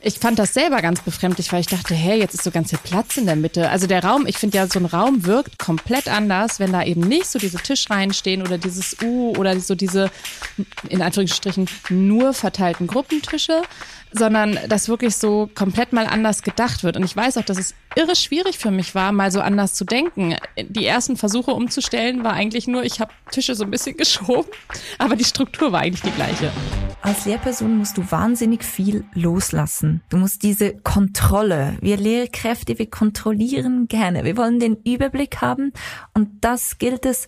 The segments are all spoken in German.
Ich fand das selber ganz befremdlich, weil ich dachte, hey, jetzt ist so ganz viel Platz in der Mitte. Also der Raum, ich finde ja, so ein Raum wirkt komplett anders, wenn da eben nicht so diese Tischreihen stehen oder dieses U oder so diese, in Anführungsstrichen, nur verteilten Gruppentische, sondern dass wirklich so komplett mal anders gedacht wird. Und ich weiß auch, dass es irre schwierig für mich war, mal so anders zu denken. Die ersten Versuche umzustellen war eigentlich nur, ich habe Tische so ein bisschen geschoben, aber die Struktur war eigentlich die gleiche. Als Lehrperson musst du wahnsinnig viel loslassen. Du musst diese Kontrolle. Wir Lehrkräfte, wir kontrollieren gerne. Wir wollen den Überblick haben und das gilt es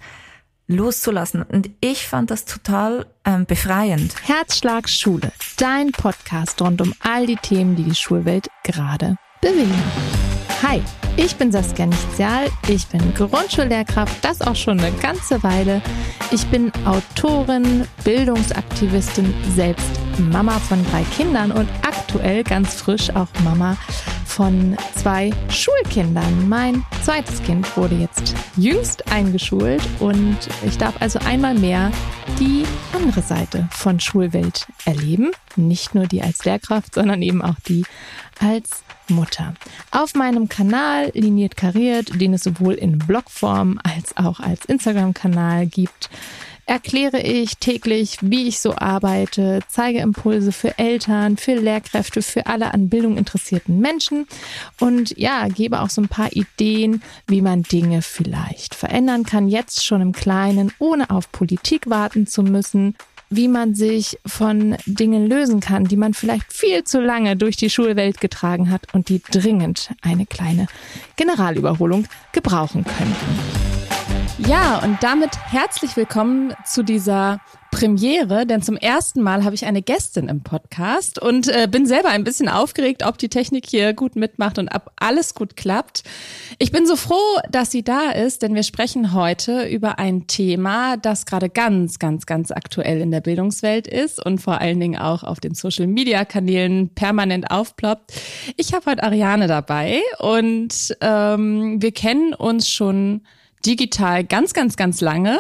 loszulassen. Und ich fand das total ähm, befreiend. Herzschlag Schule, dein Podcast rund um all die Themen, die die Schulwelt gerade bewegen. Hi, ich bin Saskia Nichtzial, ich bin Grundschullehrkraft, das auch schon eine ganze Weile. Ich bin Autorin, Bildungsaktivistin, selbst Mama von drei Kindern und aktuell ganz frisch auch Mama von zwei Schulkindern. Mein zweites Kind wurde jetzt jüngst eingeschult und ich darf also einmal mehr die andere Seite von Schulwelt erleben. Nicht nur die als Lehrkraft, sondern eben auch die als Mutter. Auf meinem Kanal Liniert Kariert, den es sowohl in Blogform als auch als Instagram-Kanal gibt, erkläre ich täglich, wie ich so arbeite, zeige Impulse für Eltern, für Lehrkräfte, für alle an Bildung interessierten Menschen und ja, gebe auch so ein paar Ideen, wie man Dinge vielleicht verändern kann, jetzt schon im Kleinen, ohne auf Politik warten zu müssen wie man sich von Dingen lösen kann, die man vielleicht viel zu lange durch die Schulwelt getragen hat und die dringend eine kleine Generalüberholung gebrauchen könnten. Ja, und damit herzlich willkommen zu dieser Premiere, denn zum ersten Mal habe ich eine Gästin im Podcast und äh, bin selber ein bisschen aufgeregt, ob die Technik hier gut mitmacht und ob alles gut klappt. Ich bin so froh, dass sie da ist, denn wir sprechen heute über ein Thema, das gerade ganz, ganz, ganz aktuell in der Bildungswelt ist und vor allen Dingen auch auf den Social-Media-Kanälen permanent aufploppt. Ich habe heute Ariane dabei und ähm, wir kennen uns schon digital ganz, ganz, ganz lange.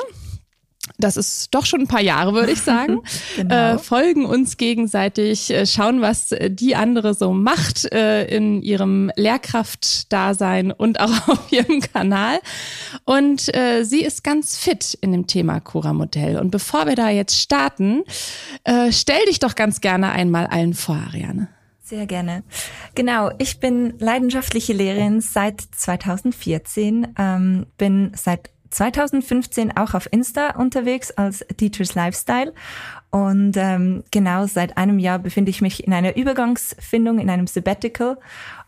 Das ist doch schon ein paar Jahre, würde ich sagen. genau. äh, folgen uns gegenseitig, äh, schauen, was die andere so macht äh, in ihrem Lehrkraftdasein und auch auf ihrem Kanal. Und äh, sie ist ganz fit in dem Thema Cura-Modell. Und bevor wir da jetzt starten, äh, stell dich doch ganz gerne einmal allen vor, Ariane. Sehr gerne. Genau, ich bin leidenschaftliche Lehrerin seit 2014, ähm, bin seit 2015 auch auf Insta unterwegs als Teachers Lifestyle. Und ähm, genau seit einem Jahr befinde ich mich in einer Übergangsfindung, in einem Sabbatical.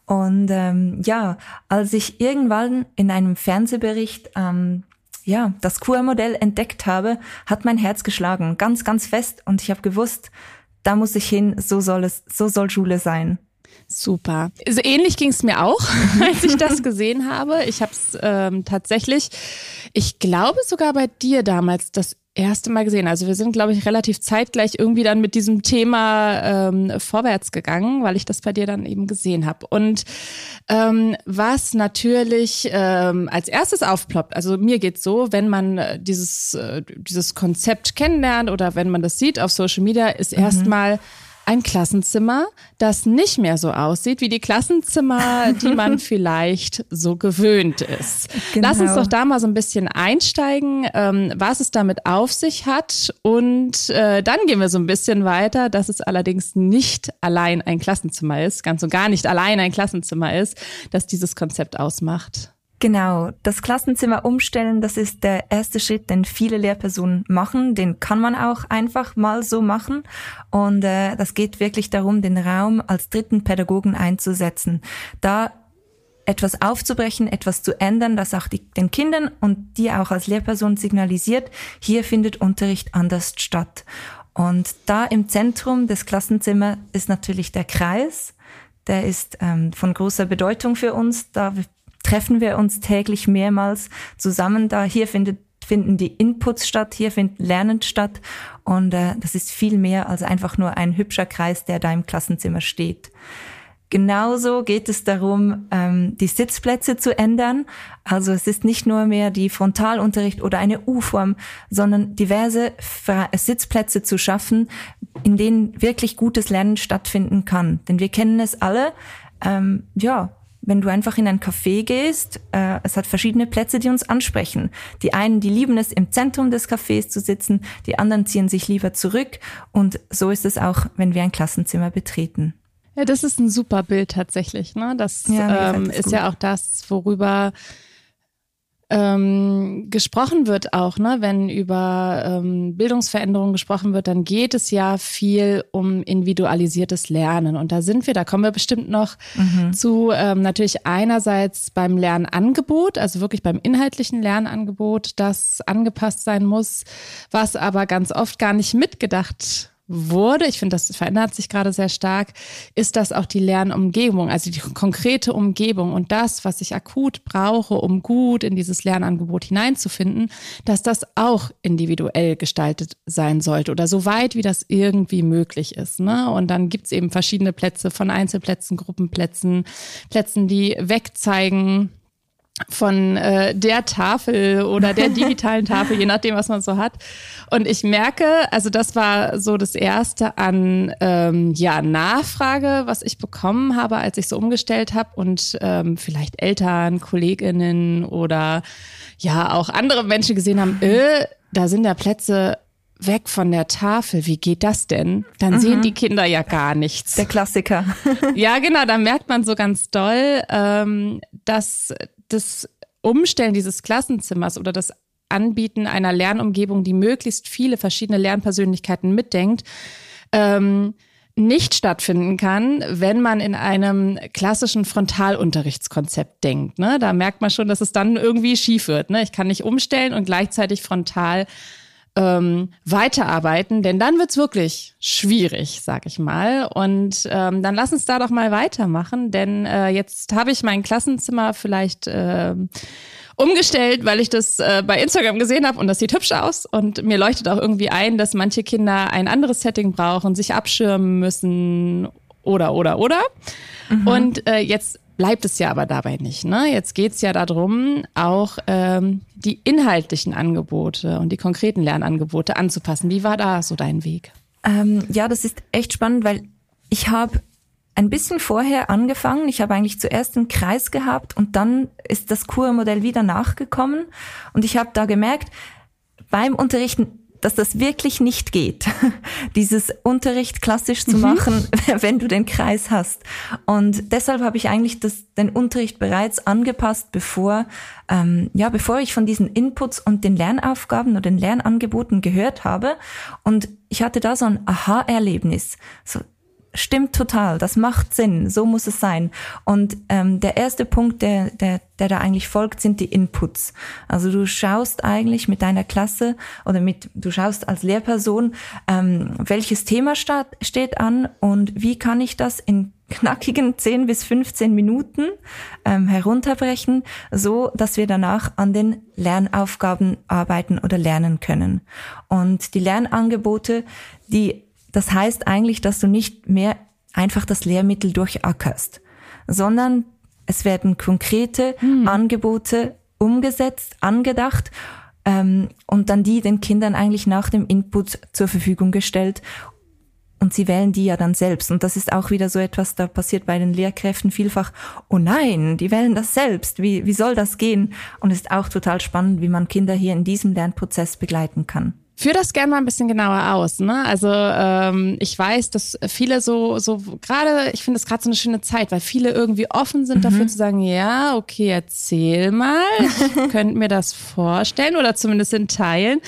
Und ähm, ja, als ich irgendwann in einem Fernsehbericht ähm, ja, das QR-Modell entdeckt habe, hat mein Herz geschlagen, ganz, ganz fest. Und ich habe gewusst, da muss ich hin, so soll es, so soll Schule sein. Super. Also ähnlich ging es mir auch, als ich das gesehen habe. Ich habe es ähm, tatsächlich, ich glaube sogar bei dir damals das erste Mal gesehen. Also wir sind, glaube ich, relativ zeitgleich irgendwie dann mit diesem Thema ähm, vorwärts gegangen, weil ich das bei dir dann eben gesehen habe. Und ähm, was natürlich ähm, als erstes aufploppt, also mir geht's so, wenn man äh, dieses, äh, dieses Konzept kennenlernt oder wenn man das sieht auf Social Media, ist mhm. erstmal ein Klassenzimmer, das nicht mehr so aussieht wie die Klassenzimmer, die man vielleicht so gewöhnt ist. Genau. Lass uns doch da mal so ein bisschen einsteigen, ähm, was es damit auf sich hat. Und äh, dann gehen wir so ein bisschen weiter, dass es allerdings nicht allein ein Klassenzimmer ist, ganz und gar nicht allein ein Klassenzimmer ist, das dieses Konzept ausmacht. Genau, das Klassenzimmer umstellen, das ist der erste Schritt, den viele Lehrpersonen machen. Den kann man auch einfach mal so machen. Und äh, das geht wirklich darum, den Raum als dritten Pädagogen einzusetzen. Da etwas aufzubrechen, etwas zu ändern, das auch die, den Kindern und dir auch als Lehrperson signalisiert, hier findet Unterricht anders statt. Und da im Zentrum des Klassenzimmers ist natürlich der Kreis. Der ist ähm, von großer Bedeutung für uns. Da treffen wir uns täglich mehrmals zusammen. Da hier findet finden die Inputs statt, hier findet Lernen statt und äh, das ist viel mehr als einfach nur ein hübscher Kreis, der da im Klassenzimmer steht. Genauso geht es darum, ähm, die Sitzplätze zu ändern. Also es ist nicht nur mehr die Frontalunterricht oder eine U-Form, sondern diverse Sitzplätze zu schaffen, in denen wirklich gutes Lernen stattfinden kann. Denn wir kennen es alle. Ähm, ja, wenn du einfach in ein Café gehst, äh, es hat verschiedene Plätze, die uns ansprechen. Die einen, die lieben es, im Zentrum des Cafés zu sitzen, die anderen ziehen sich lieber zurück. Und so ist es auch, wenn wir ein Klassenzimmer betreten. Ja, das ist ein super Bild tatsächlich. Ne? Das ja, ähm, ist gut. ja auch das, worüber ähm, gesprochen wird auch, ne, wenn über ähm, Bildungsveränderungen gesprochen wird, dann geht es ja viel um individualisiertes Lernen. Und da sind wir, da kommen wir bestimmt noch mhm. zu, ähm, natürlich einerseits beim Lernangebot, also wirklich beim inhaltlichen Lernangebot, das angepasst sein muss, was aber ganz oft gar nicht mitgedacht wurde, ich finde, das verändert sich gerade sehr stark, ist das auch die Lernumgebung, also die konkrete Umgebung und das, was ich akut brauche, um gut in dieses Lernangebot hineinzufinden, dass das auch individuell gestaltet sein sollte oder so weit, wie das irgendwie möglich ist. Ne? Und dann gibt's eben verschiedene Plätze von Einzelplätzen, Gruppenplätzen, Plätzen, die wegzeigen, von äh, der Tafel oder der digitalen Tafel, je nachdem, was man so hat. Und ich merke, also das war so das erste an ähm, ja Nachfrage, was ich bekommen habe, als ich so umgestellt habe und ähm, vielleicht Eltern, Kolleginnen oder ja auch andere Menschen gesehen haben, äh, da sind ja Plätze weg von der Tafel, wie geht das denn? Dann mhm. sehen die Kinder ja gar nichts. Der Klassiker. ja, genau, da merkt man so ganz doll, ähm, dass das Umstellen dieses Klassenzimmers oder das Anbieten einer Lernumgebung, die möglichst viele verschiedene Lernpersönlichkeiten mitdenkt, ähm, nicht stattfinden kann, wenn man in einem klassischen Frontalunterrichtskonzept denkt. Ne? Da merkt man schon, dass es dann irgendwie schief wird. Ne? Ich kann nicht umstellen und gleichzeitig frontal ähm, weiterarbeiten, denn dann wird's wirklich schwierig, sag ich mal. Und ähm, dann lass uns da doch mal weitermachen, denn äh, jetzt habe ich mein Klassenzimmer vielleicht äh, umgestellt, weil ich das äh, bei Instagram gesehen habe und das sieht hübsch aus. Und mir leuchtet auch irgendwie ein, dass manche Kinder ein anderes Setting brauchen, sich abschirmen müssen oder oder oder. Mhm. Und äh, jetzt bleibt es ja aber dabei nicht. Ne? Jetzt geht's ja darum, auch ähm, die inhaltlichen Angebote und die konkreten Lernangebote anzupassen. Wie war da so dein Weg? Ähm, ja, das ist echt spannend, weil ich habe ein bisschen vorher angefangen. Ich habe eigentlich zuerst einen Kreis gehabt und dann ist das Kurmodell wieder nachgekommen. Und ich habe da gemerkt, beim Unterrichten dass das wirklich nicht geht, dieses Unterricht klassisch zu mhm. machen, wenn du den Kreis hast. Und deshalb habe ich eigentlich das, den Unterricht bereits angepasst, bevor, ähm, ja, bevor ich von diesen Inputs und den Lernaufgaben oder den Lernangeboten gehört habe. Und ich hatte da so ein Aha-Erlebnis. So, stimmt total, das macht Sinn, so muss es sein. Und ähm, der erste Punkt, der, der, der da eigentlich folgt, sind die Inputs. Also du schaust eigentlich mit deiner Klasse oder mit, du schaust als Lehrperson, ähm, welches Thema statt, steht an und wie kann ich das in knackigen 10 bis 15 Minuten ähm, herunterbrechen, so dass wir danach an den Lernaufgaben arbeiten oder lernen können. Und die Lernangebote, die das heißt eigentlich, dass du nicht mehr einfach das Lehrmittel durchackerst, sondern es werden konkrete hm. Angebote umgesetzt, angedacht ähm, und dann die den Kindern eigentlich nach dem Input zur Verfügung gestellt. Und sie wählen die ja dann selbst. Und das ist auch wieder so etwas, da passiert bei den Lehrkräften vielfach, oh nein, die wählen das selbst. Wie, wie soll das gehen? Und es ist auch total spannend, wie man Kinder hier in diesem Lernprozess begleiten kann. Führ das gerne mal ein bisschen genauer aus. Ne? Also ähm, ich weiß, dass viele so, so gerade, ich finde es gerade so eine schöne Zeit, weil viele irgendwie offen sind mhm. dafür zu sagen, ja, okay, erzähl mal, ich könnte mir das vorstellen oder zumindest in Teilen.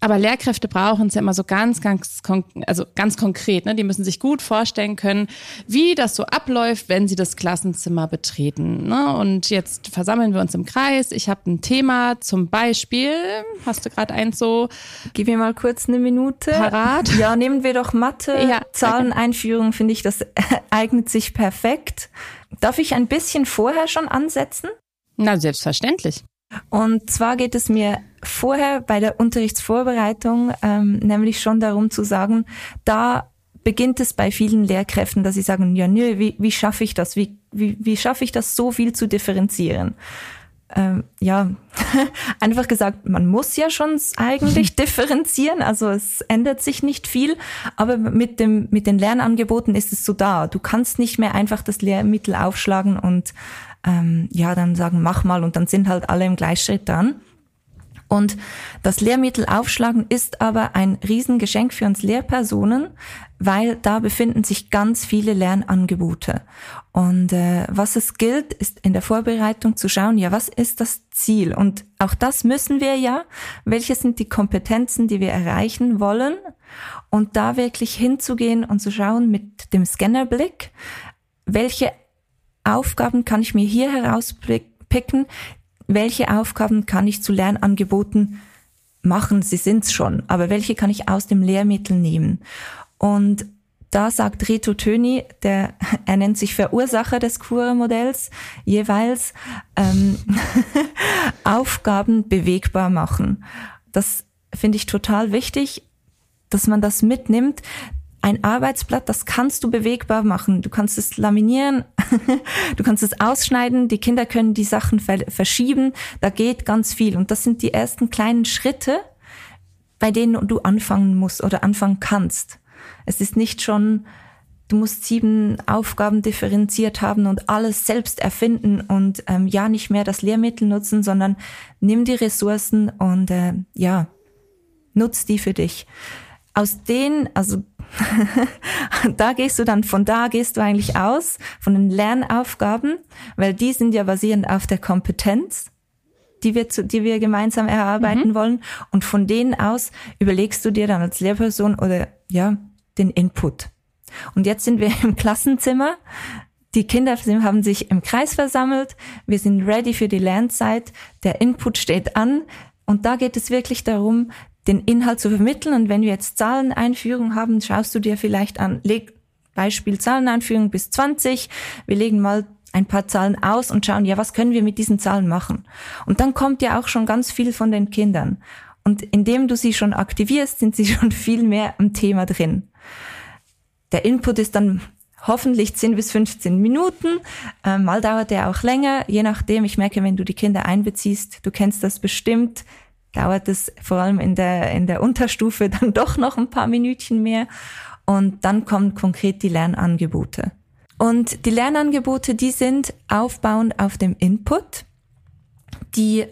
Aber Lehrkräfte brauchen es ja immer so ganz, ganz, also ganz konkret. Ne? Die müssen sich gut vorstellen können, wie das so abläuft, wenn sie das Klassenzimmer betreten. Ne? Und jetzt versammeln wir uns im Kreis. Ich habe ein Thema, zum Beispiel, hast du gerade eins so? Gib mir mal kurz eine Minute. Parat. Ja, nehmen wir doch Mathe. Ja, Zahleneinführung, finde ich, das eignet sich perfekt. Darf ich ein bisschen vorher schon ansetzen? Na, selbstverständlich. Und zwar geht es mir vorher bei der Unterrichtsvorbereitung ähm, nämlich schon darum zu sagen, da beginnt es bei vielen Lehrkräften, dass sie sagen, ja, nö, wie, wie schaffe ich das? Wie, wie, wie schaffe ich das, so viel zu differenzieren? Ähm, ja, einfach gesagt, man muss ja schon eigentlich differenzieren, also es ändert sich nicht viel, aber mit dem mit den Lernangeboten ist es so da. Du kannst nicht mehr einfach das Lehrmittel aufschlagen und ähm, ja dann sagen, mach mal und dann sind halt alle im Gleichschritt dran. Und das Lehrmittel aufschlagen ist aber ein Riesengeschenk für uns Lehrpersonen, weil da befinden sich ganz viele Lernangebote. Und äh, was es gilt, ist in der Vorbereitung zu schauen, ja, was ist das Ziel? Und auch das müssen wir ja. Welche sind die Kompetenzen, die wir erreichen wollen? Und da wirklich hinzugehen und zu schauen mit dem Scannerblick, welche Aufgaben kann ich mir hier herauspicken, welche Aufgaben kann ich zu Lernangeboten machen, sie sind's schon, aber welche kann ich aus dem Lehrmittel nehmen? Und da sagt Reto Töni, der, er nennt sich Verursacher des Cura-Modells, jeweils ähm, Aufgaben bewegbar machen. Das finde ich total wichtig, dass man das mitnimmt, ein Arbeitsblatt, das kannst du bewegbar machen. Du kannst es laminieren, du kannst es ausschneiden, die Kinder können die Sachen verschieben, da geht ganz viel. Und das sind die ersten kleinen Schritte, bei denen du anfangen musst oder anfangen kannst. Es ist nicht schon, du musst sieben Aufgaben differenziert haben und alles selbst erfinden und ähm, ja nicht mehr das Lehrmittel nutzen, sondern nimm die Ressourcen und äh, ja, nutz die für dich. Aus denen, also da gehst du dann, von da gehst du eigentlich aus, von den Lernaufgaben, weil die sind ja basierend auf der Kompetenz, die wir, zu, die wir gemeinsam erarbeiten mhm. wollen. Und von denen aus überlegst du dir dann als Lehrperson oder, ja, den Input. Und jetzt sind wir im Klassenzimmer. Die Kinder haben sich im Kreis versammelt. Wir sind ready für die Lernzeit. Der Input steht an. Und da geht es wirklich darum, den Inhalt zu vermitteln. Und wenn wir jetzt Zahleneinführung haben, schaust du dir vielleicht an, leg Beispiel Zahleneinführung bis 20. Wir legen mal ein paar Zahlen aus und schauen, ja, was können wir mit diesen Zahlen machen? Und dann kommt ja auch schon ganz viel von den Kindern. Und indem du sie schon aktivierst, sind sie schon viel mehr am Thema drin. Der Input ist dann hoffentlich 10 bis 15 Minuten. Ähm, mal dauert der auch länger, je nachdem. Ich merke, wenn du die Kinder einbeziehst, du kennst das bestimmt, dauert es vor allem in der, in der Unterstufe dann doch noch ein paar Minütchen mehr. Und dann kommen konkret die Lernangebote. Und die Lernangebote, die sind aufbauend auf dem Input. Die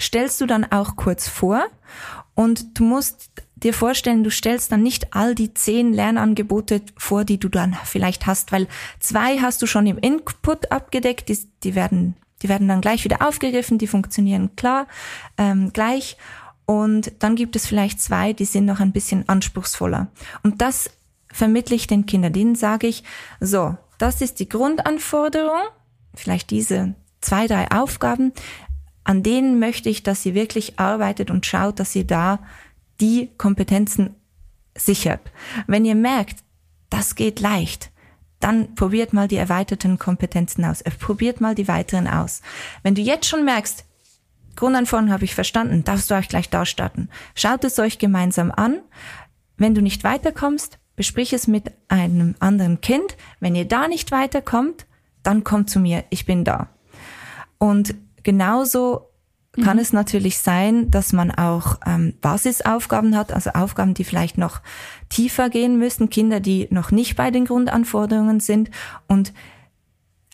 stellst du dann auch kurz vor und du musst dir vorstellen, du stellst dann nicht all die zehn Lernangebote vor, die du dann vielleicht hast, weil zwei hast du schon im Input abgedeckt, die, die werden die werden dann gleich wieder aufgegriffen, die funktionieren klar ähm, gleich. Und dann gibt es vielleicht zwei, die sind noch ein bisschen anspruchsvoller. Und das vermittle ich den Kindern. Denen sage ich, so, das ist die Grundanforderung, vielleicht diese zwei, drei Aufgaben, an denen möchte ich, dass sie wirklich arbeitet und schaut, dass sie da die Kompetenzen sichert. Wenn ihr merkt, das geht leicht, dann probiert mal die erweiterten Kompetenzen aus. Äh, probiert mal die weiteren aus. Wenn du jetzt schon merkst, Grundanforderungen habe ich verstanden, darfst du euch gleich da starten. Schaut es euch gemeinsam an. Wenn du nicht weiterkommst, besprich es mit einem anderen Kind. Wenn ihr da nicht weiterkommt, dann kommt zu mir, ich bin da. Und genauso kann mhm. es natürlich sein, dass man auch ähm, Basisaufgaben hat, also Aufgaben, die vielleicht noch tiefer gehen müssen, Kinder, die noch nicht bei den Grundanforderungen sind und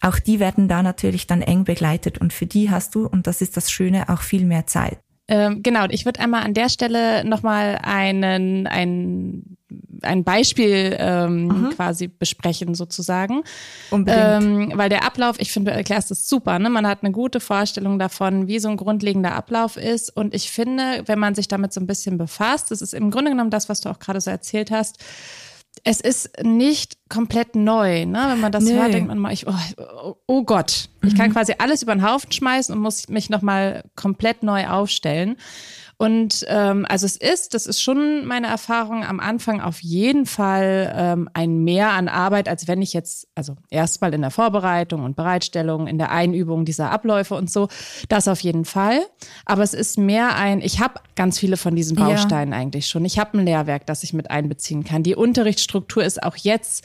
auch die werden da natürlich dann eng begleitet und für die hast du, und das ist das Schöne, auch viel mehr Zeit. Ähm, genau, ich würde einmal an der Stelle nochmal einen, ein, ein Beispiel ähm, quasi besprechen sozusagen. Unbedingt. Ähm, weil der Ablauf, ich finde, du erklärst es super. Ne? Man hat eine gute Vorstellung davon, wie so ein grundlegender Ablauf ist. Und ich finde, wenn man sich damit so ein bisschen befasst, das ist im Grunde genommen das, was du auch gerade so erzählt hast, es ist nicht komplett neu. Ne? Wenn man das nee. hört, denkt man mal, ich, oh, oh Gott, ich kann mhm. quasi alles über den Haufen schmeißen und muss mich nochmal komplett neu aufstellen. Und ähm, also es ist, das ist schon meine Erfahrung am Anfang auf jeden Fall ähm, ein Mehr an Arbeit, als wenn ich jetzt, also erstmal in der Vorbereitung und Bereitstellung, in der Einübung dieser Abläufe und so, das auf jeden Fall. Aber es ist mehr ein, ich habe ganz viele von diesen Bausteinen ja. eigentlich schon. Ich habe ein Lehrwerk, das ich mit einbeziehen kann. Die Unterrichtsstruktur ist auch jetzt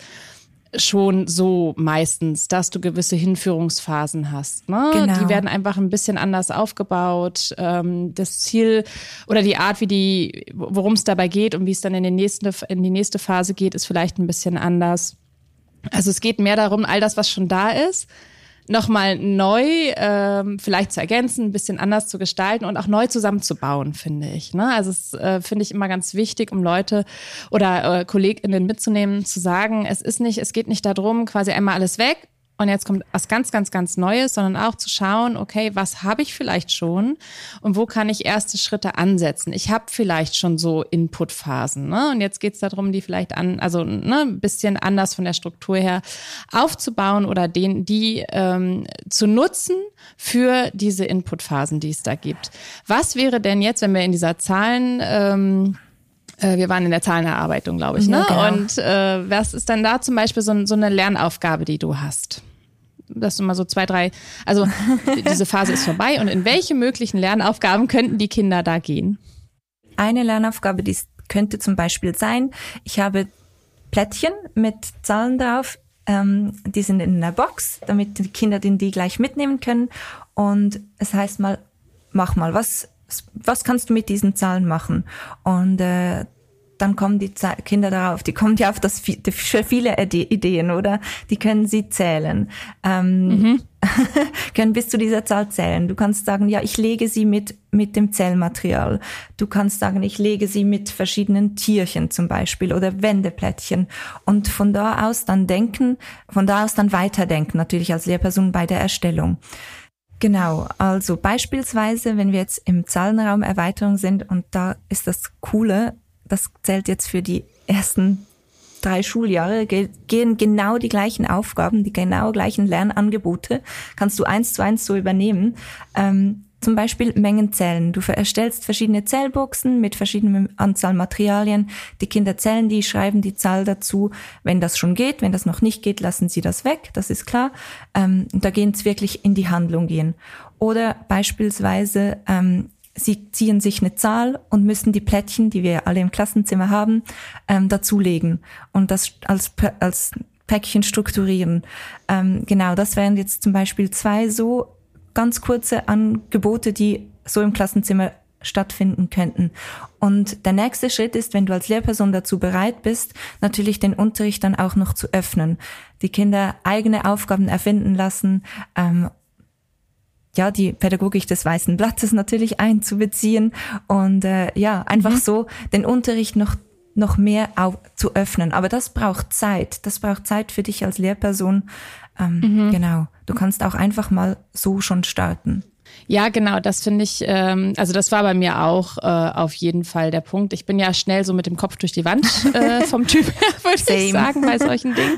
schon so meistens, dass du gewisse Hinführungsphasen hast. Ne? Genau. Die werden einfach ein bisschen anders aufgebaut. Ähm, das Ziel oder die Art, wie die, worum es dabei geht und wie es dann in, den nächsten, in die nächste Phase geht, ist vielleicht ein bisschen anders. Also es geht mehr darum, all das, was schon da ist, nochmal neu ähm, vielleicht zu ergänzen, ein bisschen anders zu gestalten und auch neu zusammenzubauen, finde ich. Ne? Also es äh, finde ich immer ganz wichtig, um Leute oder äh, KollegInnen mitzunehmen, zu sagen, es ist nicht, es geht nicht darum, quasi einmal alles weg und jetzt kommt was ganz, ganz, ganz Neues, sondern auch zu schauen, okay, was habe ich vielleicht schon und wo kann ich erste Schritte ansetzen? Ich habe vielleicht schon so Inputphasen, ne? Und jetzt geht es darum, die vielleicht an, also ne, ein bisschen anders von der Struktur her aufzubauen oder den, die ähm, zu nutzen für diese Inputphasen, die es da gibt. Was wäre denn jetzt, wenn wir in dieser Zahlen ähm, äh, wir waren in der Zahlenerarbeitung, glaube ich. Ne? Ja, genau. Und äh, was ist dann da zum Beispiel so, so eine Lernaufgabe, die du hast? Dass du mal so zwei, drei, also diese Phase ist vorbei und in welche möglichen Lernaufgaben könnten die Kinder da gehen? Eine Lernaufgabe, die könnte zum Beispiel sein, ich habe Plättchen mit Zahlen drauf, ähm, die sind in einer Box, damit die Kinder den die gleich mitnehmen können. Und es heißt mal, mach mal, was was kannst du mit diesen Zahlen machen? Und äh, dann kommen die Kinder darauf, die kommen ja auf das viele Ideen, oder? Die können sie zählen, ähm, mhm. können bis zu dieser Zahl zählen. Du kannst sagen, ja, ich lege sie mit mit dem Zellmaterial. Du kannst sagen, ich lege sie mit verschiedenen Tierchen zum Beispiel oder Wendeplättchen und von da aus dann denken, von da aus dann weiterdenken, natürlich als Lehrperson bei der Erstellung. Genau, also beispielsweise, wenn wir jetzt im Zahlenraum Erweiterung sind und da ist das Coole, das zählt jetzt für die ersten drei Schuljahre, gehen genau die gleichen Aufgaben, die genau gleichen Lernangebote, kannst du eins zu eins so übernehmen. Ähm, zum Beispiel Mengen zählen. Du erstellst verschiedene Zählboxen mit verschiedener Anzahl Materialien. Die Kinder zählen die, schreiben die Zahl dazu. Wenn das schon geht, wenn das noch nicht geht, lassen sie das weg, das ist klar. Ähm, da gehen es wirklich in die Handlung gehen. Oder beispielsweise, ähm, sie ziehen sich eine Zahl und müssen die Plättchen, die wir alle im Klassenzimmer haben, ähm, dazulegen und das als, als Päckchen strukturieren. Ähm, genau, das wären jetzt zum Beispiel zwei so ganz kurze Angebote, die so im Klassenzimmer stattfinden könnten. Und der nächste Schritt ist, wenn du als Lehrperson dazu bereit bist, natürlich den Unterricht dann auch noch zu öffnen, die Kinder eigene Aufgaben erfinden lassen, ähm, ja, die Pädagogik des weißen Blattes natürlich einzubeziehen und äh, ja, einfach mhm. so den Unterricht noch noch mehr auf, zu öffnen. Aber das braucht Zeit. Das braucht Zeit für dich als Lehrperson. Ähm, mhm. Genau. Du kannst auch einfach mal so schon starten. Ja, genau, das finde ich, ähm, also das war bei mir auch äh, auf jeden Fall der Punkt. Ich bin ja schnell so mit dem Kopf durch die Wand äh, vom Typ her, würde ich sagen, bei solchen Dingen.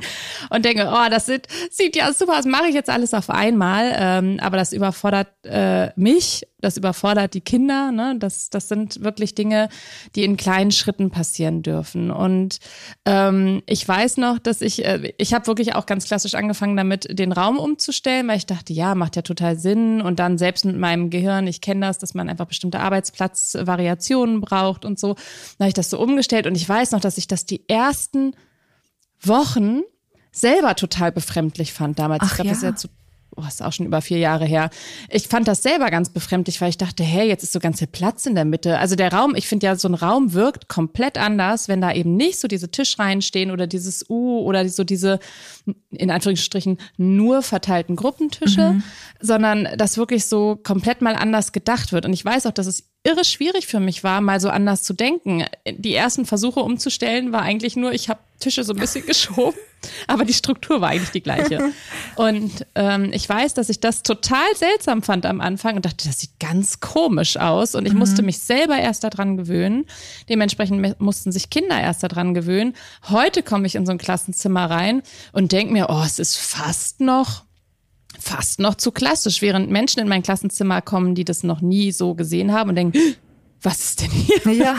Und denke, oh, das sieht, sieht ja super aus, mache ich jetzt alles auf einmal. Ähm, aber das überfordert äh, mich das überfordert die Kinder. Ne? Das, das sind wirklich Dinge, die in kleinen Schritten passieren dürfen. Und ähm, ich weiß noch, dass ich, äh, ich habe wirklich auch ganz klassisch angefangen damit, den Raum umzustellen, weil ich dachte, ja, macht ja total Sinn. Und dann selbst mit meinem Gehirn, ich kenne das, dass man einfach bestimmte Arbeitsplatzvariationen braucht und so. Dann habe ich das so umgestellt. Und ich weiß noch, dass ich das die ersten Wochen selber total befremdlich fand damals. Ach, ich glaube, ja. das ist ja zu oh, ist auch schon über vier Jahre her. Ich fand das selber ganz befremdlich, weil ich dachte, hey, jetzt ist so ganz viel Platz in der Mitte. Also der Raum, ich finde ja, so ein Raum wirkt komplett anders, wenn da eben nicht so diese Tischreihen stehen oder dieses U oder so diese, in Anführungsstrichen, nur verteilten Gruppentische, mhm. sondern dass wirklich so komplett mal anders gedacht wird. Und ich weiß auch, dass es irre schwierig für mich war, mal so anders zu denken. Die ersten Versuche umzustellen war eigentlich nur, ich habe Tische so ein bisschen geschoben, aber die Struktur war eigentlich die gleiche. Und ähm, ich weiß, dass ich das total seltsam fand am Anfang und dachte, das sieht ganz komisch aus. Und ich mhm. musste mich selber erst daran gewöhnen. Dementsprechend mussten sich Kinder erst daran gewöhnen. Heute komme ich in so ein Klassenzimmer rein und denke mir, oh, es ist fast noch fast noch zu klassisch, während Menschen in mein Klassenzimmer kommen, die das noch nie so gesehen haben und denken, was ist denn hier? Ja.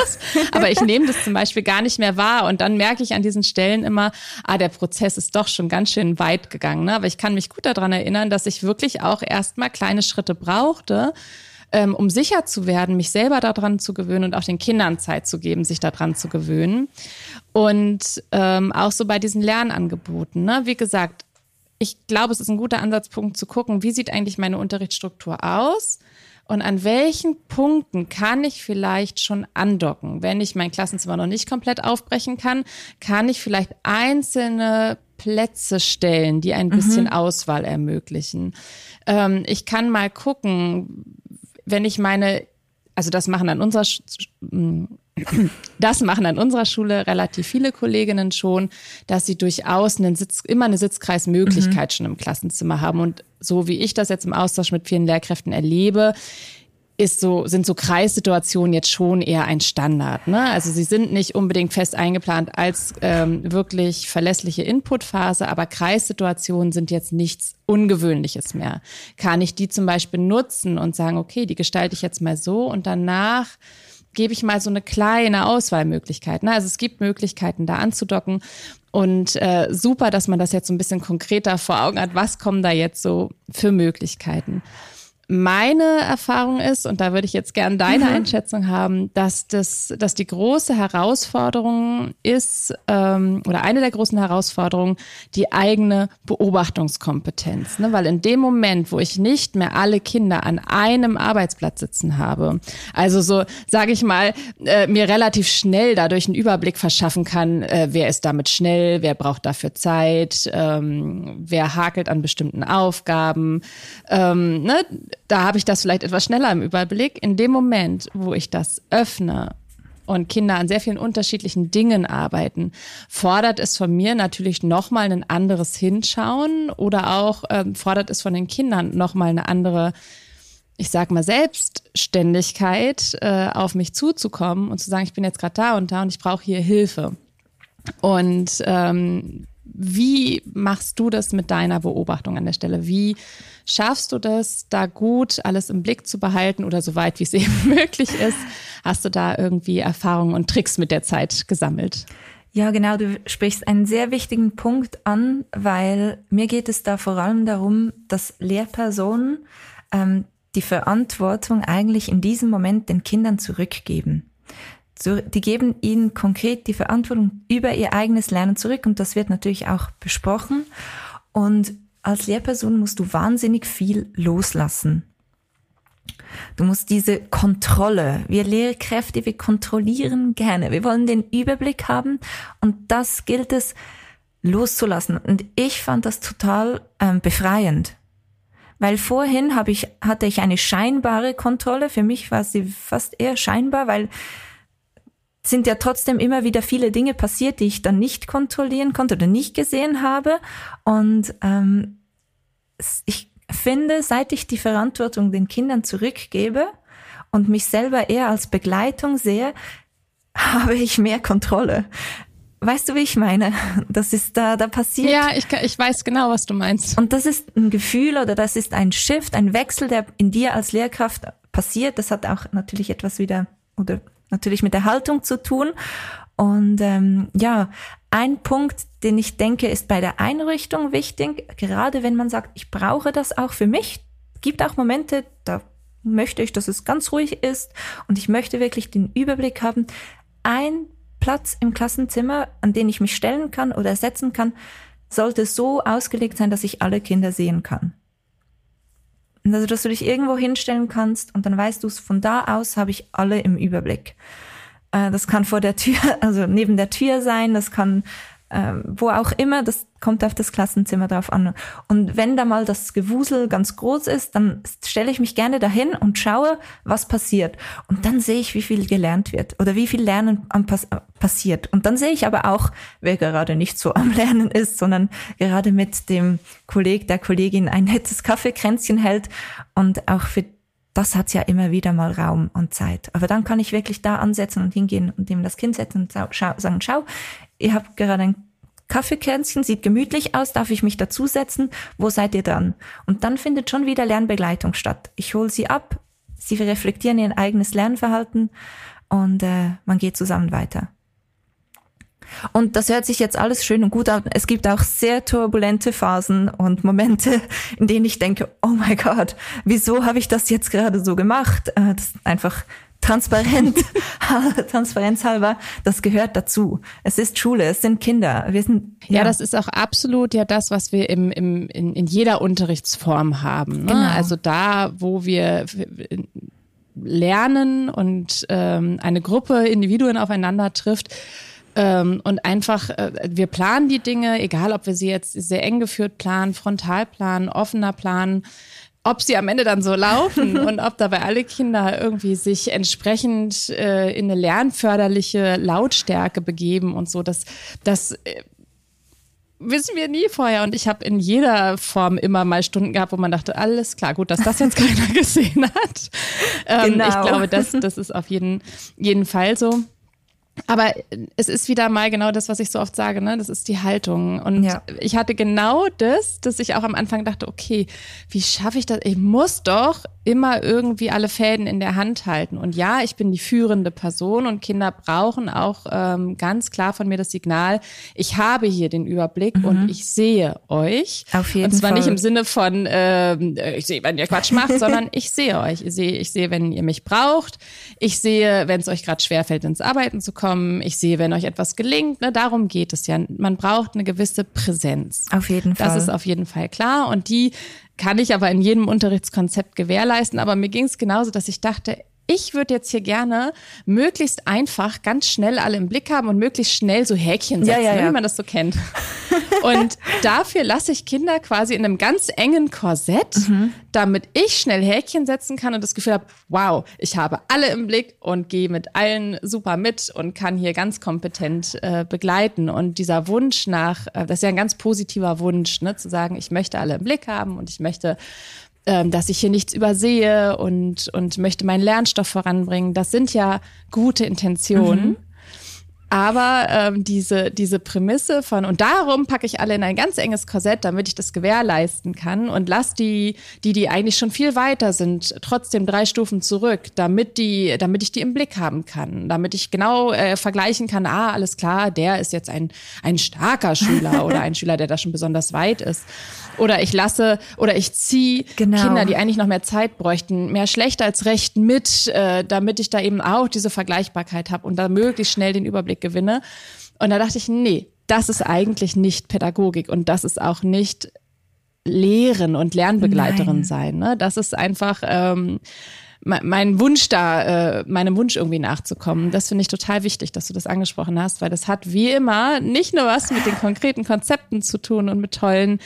Aber ich nehme das zum Beispiel gar nicht mehr wahr und dann merke ich an diesen Stellen immer, ah, der Prozess ist doch schon ganz schön weit gegangen. Ne? Aber ich kann mich gut daran erinnern, dass ich wirklich auch erstmal kleine Schritte brauchte, ähm, um sicher zu werden, mich selber daran zu gewöhnen und auch den Kindern Zeit zu geben, sich daran zu gewöhnen. Und ähm, auch so bei diesen Lernangeboten. Ne? Wie gesagt, ich glaube, es ist ein guter Ansatzpunkt zu gucken, wie sieht eigentlich meine Unterrichtsstruktur aus und an welchen Punkten kann ich vielleicht schon andocken. Wenn ich mein Klassenzimmer noch nicht komplett aufbrechen kann, kann ich vielleicht einzelne Plätze stellen, die ein bisschen mhm. Auswahl ermöglichen. Ähm, ich kann mal gucken, wenn ich meine, also das machen an unserer das machen an unserer Schule relativ viele Kolleginnen schon, dass sie durchaus einen Sitz, immer eine Sitzkreismöglichkeit mhm. schon im Klassenzimmer haben. Und so wie ich das jetzt im Austausch mit vielen Lehrkräften erlebe, ist so, sind so Kreissituationen jetzt schon eher ein Standard. Ne? Also sie sind nicht unbedingt fest eingeplant als ähm, wirklich verlässliche Inputphase, aber Kreissituationen sind jetzt nichts Ungewöhnliches mehr. Kann ich die zum Beispiel nutzen und sagen, okay, die gestalte ich jetzt mal so und danach gebe ich mal so eine kleine Auswahlmöglichkeit. Ne? Also es gibt Möglichkeiten, da anzudocken. Und äh, super, dass man das jetzt so ein bisschen konkreter vor Augen hat. Was kommen da jetzt so für Möglichkeiten? Meine Erfahrung ist, und da würde ich jetzt gern deine mhm. Einschätzung haben, dass das, dass die große Herausforderung ist, ähm, oder eine der großen Herausforderungen, die eigene Beobachtungskompetenz. Ne? Weil in dem Moment, wo ich nicht mehr alle Kinder an einem Arbeitsplatz sitzen habe, also so, sage ich mal, äh, mir relativ schnell dadurch einen Überblick verschaffen kann, äh, wer ist damit schnell, wer braucht dafür Zeit, ähm, wer hakelt an bestimmten Aufgaben, ähm, ne? Da habe ich das vielleicht etwas schneller im Überblick. In dem Moment, wo ich das öffne und Kinder an sehr vielen unterschiedlichen Dingen arbeiten, fordert es von mir natürlich nochmal ein anderes Hinschauen oder auch ähm, fordert es von den Kindern nochmal eine andere, ich sag mal, Selbstständigkeit, äh, auf mich zuzukommen und zu sagen, ich bin jetzt gerade da und da und ich brauche hier Hilfe. Und ähm, wie machst du das mit deiner Beobachtung an der Stelle? Wie schaffst du das, da gut alles im Blick zu behalten oder so weit wie es eben möglich ist? Hast du da irgendwie Erfahrungen und Tricks mit der Zeit gesammelt? Ja, genau, du sprichst einen sehr wichtigen Punkt an, weil mir geht es da vor allem darum, dass Lehrpersonen ähm, die Verantwortung eigentlich in diesem Moment den Kindern zurückgeben die geben ihnen konkret die Verantwortung über ihr eigenes Lernen zurück und das wird natürlich auch besprochen. Und als Lehrperson musst du wahnsinnig viel loslassen. Du musst diese Kontrolle, wir Lehrkräfte, wir kontrollieren gerne, wir wollen den Überblick haben und das gilt es loszulassen. Und ich fand das total ähm, befreiend. Weil vorhin habe ich, hatte ich eine scheinbare Kontrolle. Für mich war sie fast eher scheinbar, weil sind ja trotzdem immer wieder viele Dinge passiert, die ich dann nicht kontrollieren konnte oder nicht gesehen habe. Und ähm, ich finde, seit ich die Verantwortung den Kindern zurückgebe und mich selber eher als Begleitung sehe, habe ich mehr Kontrolle. Weißt du, wie ich meine? Das ist da, da passiert. Ja, ich, ich weiß genau, was du meinst. Und das ist ein Gefühl oder das ist ein Shift, ein Wechsel, der in dir als Lehrkraft passiert. Das hat auch natürlich etwas wieder oder natürlich mit der Haltung zu tun. Und ähm, ja, ein Punkt, den ich denke, ist bei der Einrichtung wichtig, gerade wenn man sagt, ich brauche das auch für mich. Gibt auch Momente, da möchte ich, dass es ganz ruhig ist und ich möchte wirklich den Überblick haben. Ein Platz im Klassenzimmer, an den ich mich stellen kann oder setzen kann, sollte so ausgelegt sein, dass ich alle Kinder sehen kann. Also, dass du dich irgendwo hinstellen kannst und dann weißt du es, von da aus habe ich alle im Überblick. Äh, das kann vor der Tür, also neben der Tür sein, das kann ähm, wo auch immer, das kommt auf das Klassenzimmer drauf an. Und wenn da mal das Gewusel ganz groß ist, dann stelle ich mich gerne dahin und schaue, was passiert. Und dann sehe ich, wie viel gelernt wird oder wie viel Lernen passiert. Und dann sehe ich aber auch, wer gerade nicht so am Lernen ist, sondern gerade mit dem Kolleg, der Kollegin ein nettes Kaffeekränzchen hält und auch für das hat's ja immer wieder mal Raum und Zeit. Aber dann kann ich wirklich da ansetzen und hingehen und ihm das Kind setzen und sagen, schau, ihr habt gerade ein Kaffeekränzchen, sieht gemütlich aus, darf ich mich dazusetzen? Wo seid ihr dann? Und dann findet schon wieder Lernbegleitung statt. Ich hole sie ab, sie reflektieren ihr eigenes Lernverhalten und äh, man geht zusammen weiter. Und das hört sich jetzt alles schön und gut an. Es gibt auch sehr turbulente Phasen und Momente, in denen ich denke, oh mein Gott, wieso habe ich das jetzt gerade so gemacht? Äh, das ist einfach transparent, transparenzhalber, das gehört dazu. Es ist Schule, es sind Kinder. Wir sind, ja. ja das ist auch absolut ja das, was wir im, im, in, in jeder Unterrichtsform haben. Ne? Genau. Also da, wo wir lernen und ähm, eine Gruppe Individuen aufeinander trifft, ähm, und einfach, äh, wir planen die Dinge, egal ob wir sie jetzt sehr eng geführt planen, frontal planen, offener planen, ob sie am Ende dann so laufen und ob dabei alle Kinder irgendwie sich entsprechend äh, in eine lernförderliche Lautstärke begeben und so, das, das äh, wissen wir nie vorher. Und ich habe in jeder Form immer mal Stunden gehabt, wo man dachte, alles klar, gut, dass das jetzt keiner gesehen hat. Ähm, genau. Ich glaube, das, das ist auf jeden, jeden Fall so. Aber es ist wieder mal genau das, was ich so oft sage, ne? Das ist die Haltung. Und ja. ich hatte genau das, dass ich auch am Anfang dachte, okay, wie schaffe ich das? Ich muss doch immer irgendwie alle Fäden in der Hand halten. Und ja, ich bin die führende Person und Kinder brauchen auch ähm, ganz klar von mir das Signal, ich habe hier den Überblick mhm. und ich sehe euch. Auf jeden Fall. Und zwar Fall. nicht im Sinne von, ähm, ich sehe, wenn ihr Quatsch macht, sondern ich sehe euch. Ich sehe, ich sehe, wenn ihr mich braucht. Ich sehe, wenn es euch gerade schwerfällt, ins Arbeiten zu kommen. Ich sehe, wenn euch etwas gelingt. Ne, darum geht es ja. Man braucht eine gewisse Präsenz. Auf jeden Fall. Das ist auf jeden Fall klar. Und die kann ich aber in jedem Unterrichtskonzept gewährleisten. Aber mir ging es genauso, dass ich dachte, ich würde jetzt hier gerne möglichst einfach ganz schnell alle im Blick haben und möglichst schnell so Häkchen setzen, ja, ja, ja. wie man das so kennt. und dafür lasse ich Kinder quasi in einem ganz engen Korsett, mhm. damit ich schnell Häkchen setzen kann und das Gefühl habe, wow, ich habe alle im Blick und gehe mit allen super mit und kann hier ganz kompetent äh, begleiten. Und dieser Wunsch nach, äh, das ist ja ein ganz positiver Wunsch, ne, zu sagen, ich möchte alle im Blick haben und ich möchte ähm, dass ich hier nichts übersehe und, und möchte meinen Lernstoff voranbringen. Das sind ja gute Intentionen. Mhm. Aber ähm, diese, diese Prämisse von, und darum packe ich alle in ein ganz enges Korsett, damit ich das gewährleisten kann und lass die, die, die eigentlich schon viel weiter sind, trotzdem drei Stufen zurück, damit die, damit ich die im Blick haben kann, damit ich genau äh, vergleichen kann, ah, alles klar, der ist jetzt ein, ein starker Schüler oder ein Schüler, der da schon besonders weit ist. Oder ich lasse, oder ich ziehe genau. Kinder, die eigentlich noch mehr Zeit bräuchten, mehr schlecht als recht mit, äh, damit ich da eben auch diese Vergleichbarkeit habe und da möglichst schnell den Überblick Überblick gewinne. Und da dachte ich, nee, das ist eigentlich nicht Pädagogik und das ist auch nicht Lehren und Lernbegleiterin Nein. sein. Ne? Das ist einfach ähm, mein Wunsch da, äh, meinem Wunsch irgendwie nachzukommen. Das finde ich total wichtig, dass du das angesprochen hast, weil das hat wie immer nicht nur was mit den konkreten Konzepten zu tun und mit tollen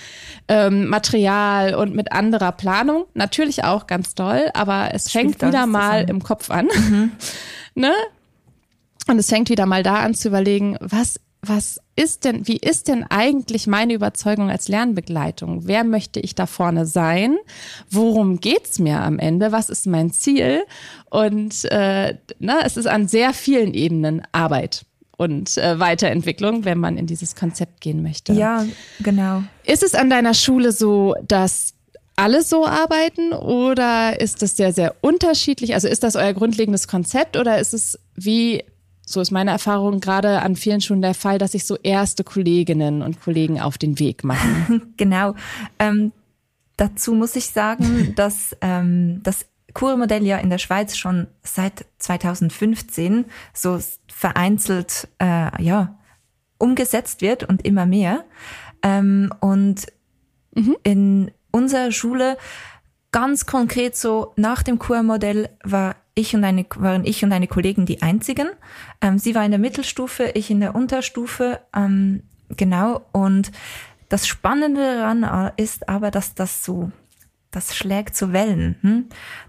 ähm, Material und mit anderer Planung. Natürlich auch ganz toll, aber es fängt wieder mal im Kopf an. Mhm. ne? Und es fängt wieder mal da an zu überlegen, was, was ist denn, wie ist denn eigentlich meine Überzeugung als Lernbegleitung? Wer möchte ich da vorne sein? Worum geht's mir am Ende? Was ist mein Ziel? Und äh, na, es ist an sehr vielen Ebenen Arbeit und äh, Weiterentwicklung, wenn man in dieses Konzept gehen möchte. Ja, genau. Ist es an deiner Schule so, dass alle so arbeiten oder ist das sehr, sehr unterschiedlich? Also ist das euer grundlegendes Konzept oder ist es wie so ist meine Erfahrung gerade an vielen Schulen der Fall, dass sich so erste Kolleginnen und Kollegen auf den Weg machen. genau. Ähm, dazu muss ich sagen, dass ähm, das Kurmodell ja in der Schweiz schon seit 2015 so vereinzelt äh, ja umgesetzt wird und immer mehr. Ähm, und mhm. in unserer Schule ganz konkret so nach dem Kurmodell war ich und eine, waren ich und eine Kollegin die einzigen. Ähm, sie war in der Mittelstufe, ich in der Unterstufe, ähm, genau. Und das Spannende daran äh, ist aber, dass das so das schlägt zu Wellen. Hm?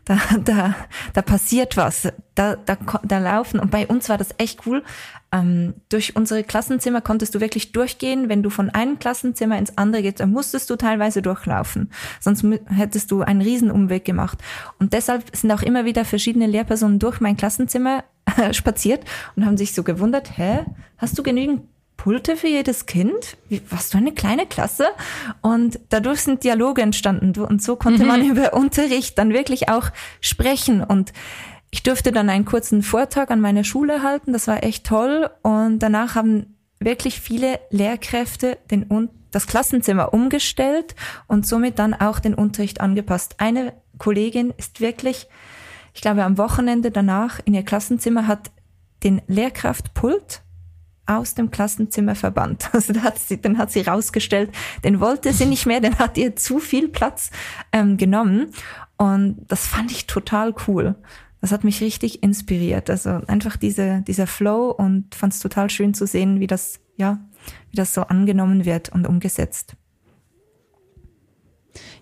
Da, da, da passiert was. Da, da, da laufen. Und bei uns war das echt cool. Ähm, durch unsere Klassenzimmer konntest du wirklich durchgehen. Wenn du von einem Klassenzimmer ins andere gehst, dann musstest du teilweise durchlaufen. Sonst hättest du einen Riesenumweg gemacht. Und deshalb sind auch immer wieder verschiedene Lehrpersonen durch mein Klassenzimmer spaziert und haben sich so gewundert, hä, hast du genügend Pulte für jedes Kind? Wie, was für eine kleine Klasse? Und dadurch sind Dialoge entstanden und so konnte mhm. man über Unterricht dann wirklich auch sprechen und ich durfte dann einen kurzen Vortrag an meiner Schule halten, das war echt toll und danach haben wirklich viele Lehrkräfte den, das Klassenzimmer umgestellt und somit dann auch den Unterricht angepasst. Eine Kollegin ist wirklich, ich glaube, am Wochenende danach in ihr Klassenzimmer hat den Lehrkraftpult aus dem Klassenzimmer verbannt. Also da hat sie, den hat sie rausgestellt, den wollte sie nicht mehr, den hat ihr zu viel Platz ähm, genommen. Und das fand ich total cool. Das hat mich richtig inspiriert. Also einfach diese, dieser Flow und fand es total schön zu sehen, wie das, ja, wie das so angenommen wird und umgesetzt.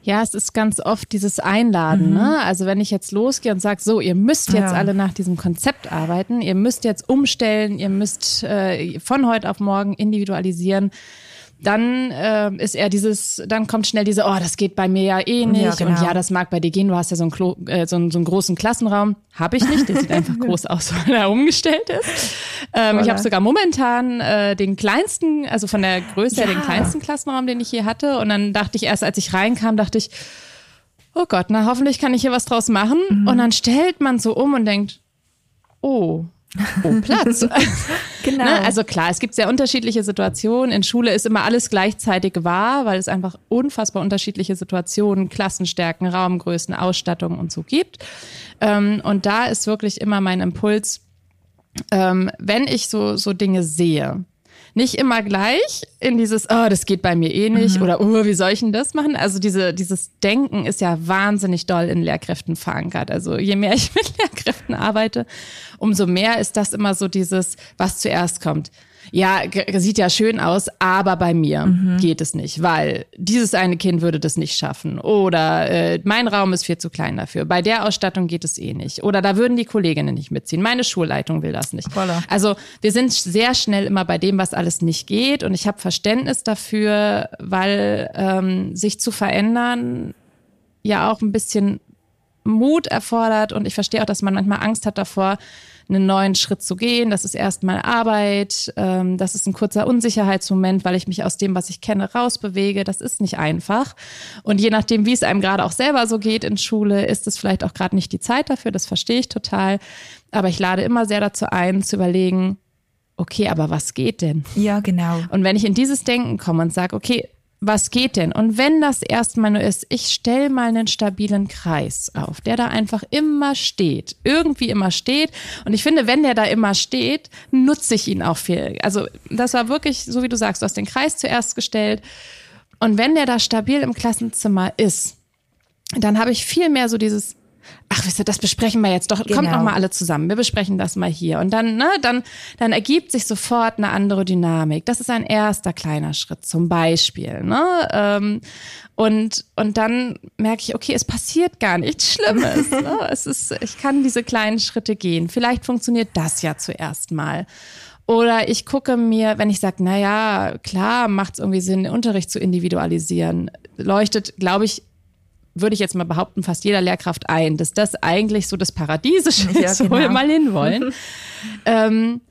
Ja, es ist ganz oft dieses Einladen. Mhm. Ne? Also wenn ich jetzt losgehe und sage, so, ihr müsst jetzt ja. alle nach diesem Konzept arbeiten, ihr müsst jetzt umstellen, ihr müsst äh, von heute auf morgen individualisieren, dann äh, ist er dieses, dann kommt schnell diese, oh, das geht bei mir ja eh nicht ja, genau. und ja, das mag bei dir gehen, du hast ja so einen, Klo, äh, so einen, so einen großen Klassenraum. Habe ich nicht, der sieht einfach groß aus, weil er umgestellt ist. Ähm, ich habe sogar momentan äh, den kleinsten, also von der Größe ja. her den kleinsten Klassenraum, den ich hier hatte und dann dachte ich erst, als ich reinkam, dachte ich, oh Gott, na hoffentlich kann ich hier was draus machen mhm. und dann stellt man so um und denkt, oh, Oh, Platz. genau. Ne? Also klar, es gibt sehr unterschiedliche Situationen. In Schule ist immer alles gleichzeitig wahr, weil es einfach unfassbar unterschiedliche Situationen, Klassenstärken, Raumgrößen, Ausstattung und so gibt. Ähm, und da ist wirklich immer mein Impuls, ähm, wenn ich so, so Dinge sehe, nicht immer gleich in dieses, oh, das geht bei mir eh nicht mhm. oder oh, wie soll ich denn das machen? Also diese, dieses Denken ist ja wahnsinnig doll in Lehrkräften verankert. Also je mehr ich mit Lehrkräften arbeite, umso mehr ist das immer so dieses, was zuerst kommt ja, sieht ja schön aus, aber bei mir mhm. geht es nicht, weil dieses eine Kind würde das nicht schaffen. Oder äh, mein Raum ist viel zu klein dafür. Bei der Ausstattung geht es eh nicht. Oder da würden die Kolleginnen nicht mitziehen. Meine Schulleitung will das nicht. Voller. Also wir sind sehr schnell immer bei dem, was alles nicht geht. Und ich habe Verständnis dafür, weil ähm, sich zu verändern ja auch ein bisschen Mut erfordert. Und ich verstehe auch, dass man manchmal Angst hat davor, einen neuen Schritt zu gehen. Das ist erstmal Arbeit. Ähm, das ist ein kurzer Unsicherheitsmoment, weil ich mich aus dem, was ich kenne, rausbewege. Das ist nicht einfach. Und je nachdem, wie es einem gerade auch selber so geht in Schule, ist es vielleicht auch gerade nicht die Zeit dafür. Das verstehe ich total. Aber ich lade immer sehr dazu ein, zu überlegen, okay, aber was geht denn? Ja, genau. Und wenn ich in dieses Denken komme und sage, okay, was geht denn? Und wenn das erstmal nur ist, ich stelle mal einen stabilen Kreis auf, der da einfach immer steht, irgendwie immer steht. Und ich finde, wenn der da immer steht, nutze ich ihn auch viel. Also das war wirklich, so wie du sagst, du hast den Kreis zuerst gestellt. Und wenn der da stabil im Klassenzimmer ist, dann habe ich viel mehr so dieses, ach, wisst ihr, das besprechen wir jetzt doch. Genau. Kommt noch mal alle zusammen. Wir besprechen das mal hier. Und dann, ne, dann, dann ergibt sich sofort eine andere Dynamik. Das ist ein erster kleiner Schritt zum Beispiel. Ne? Ähm, und, und dann merke ich, okay, es passiert gar nichts Schlimmes. ne? Es ist, ich kann diese kleinen Schritte gehen. Vielleicht funktioniert das ja zuerst mal. Oder ich gucke mir, wenn ich sage, na ja, klar, macht es irgendwie Sinn, den Unterricht zu individualisieren, leuchtet, glaube ich, würde ich jetzt mal behaupten, fast jeder Lehrkraft ein, dass das eigentlich so das Paradiesische ist, ja, genau. wo wir mal hinwollen. ähm,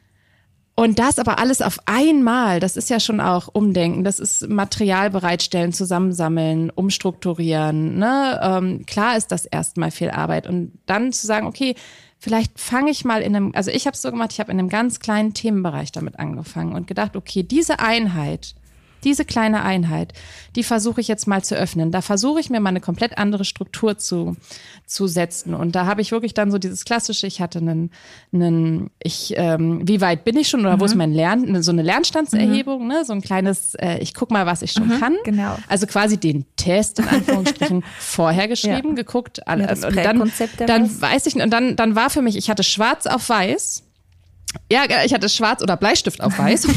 und das aber alles auf einmal, das ist ja schon auch Umdenken, das ist Material bereitstellen, zusammensammeln, umstrukturieren. Ne? Ähm, klar ist das erstmal viel Arbeit. Und dann zu sagen, okay, vielleicht fange ich mal in einem, also ich habe es so gemacht, ich habe in einem ganz kleinen Themenbereich damit angefangen und gedacht, okay, diese Einheit, diese kleine Einheit, die versuche ich jetzt mal zu öffnen. Da versuche ich mir mal eine komplett andere Struktur zu, zu setzen. Und da habe ich wirklich dann so dieses klassische, ich hatte einen, einen ich, ähm, wie weit bin ich schon oder mhm. wo ist mhm. mein Lernen, so eine Lernstandserhebung, mhm. ne? so ein kleines, äh, ich guck mal, was ich schon mhm, kann. Genau. Also quasi den Test in Anführungsstrichen vorher geschrieben, ja. geguckt. Alle, ja, und dann, dann weiß ich, und dann, dann war für mich, ich hatte schwarz auf weiß ja, ich hatte schwarz oder Bleistift auf weiß,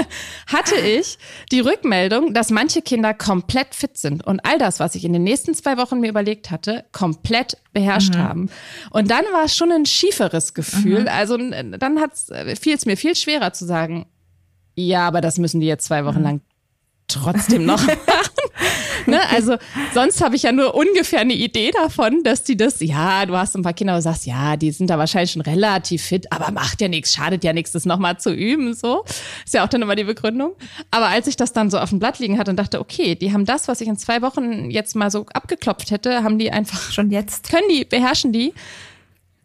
hatte ich die Rückmeldung, dass manche Kinder komplett fit sind und all das, was ich in den nächsten zwei Wochen mir überlegt hatte, komplett beherrscht mhm. haben. Und dann war es schon ein schieferes Gefühl. Mhm. Also dann fiel es mir viel schwerer zu sagen, ja, aber das müssen die jetzt zwei Wochen mhm. lang trotzdem noch machen. Ne? Also sonst habe ich ja nur ungefähr eine Idee davon, dass die das, ja, du hast ein paar Kinder, und sagst, ja, die sind da wahrscheinlich schon relativ fit, aber macht ja nichts, schadet ja nichts, das nochmal zu üben, so. Ist ja auch dann immer die Begründung. Aber als ich das dann so auf dem Blatt liegen hatte und dachte, okay, die haben das, was ich in zwei Wochen jetzt mal so abgeklopft hätte, haben die einfach schon jetzt. Können die, beherrschen die.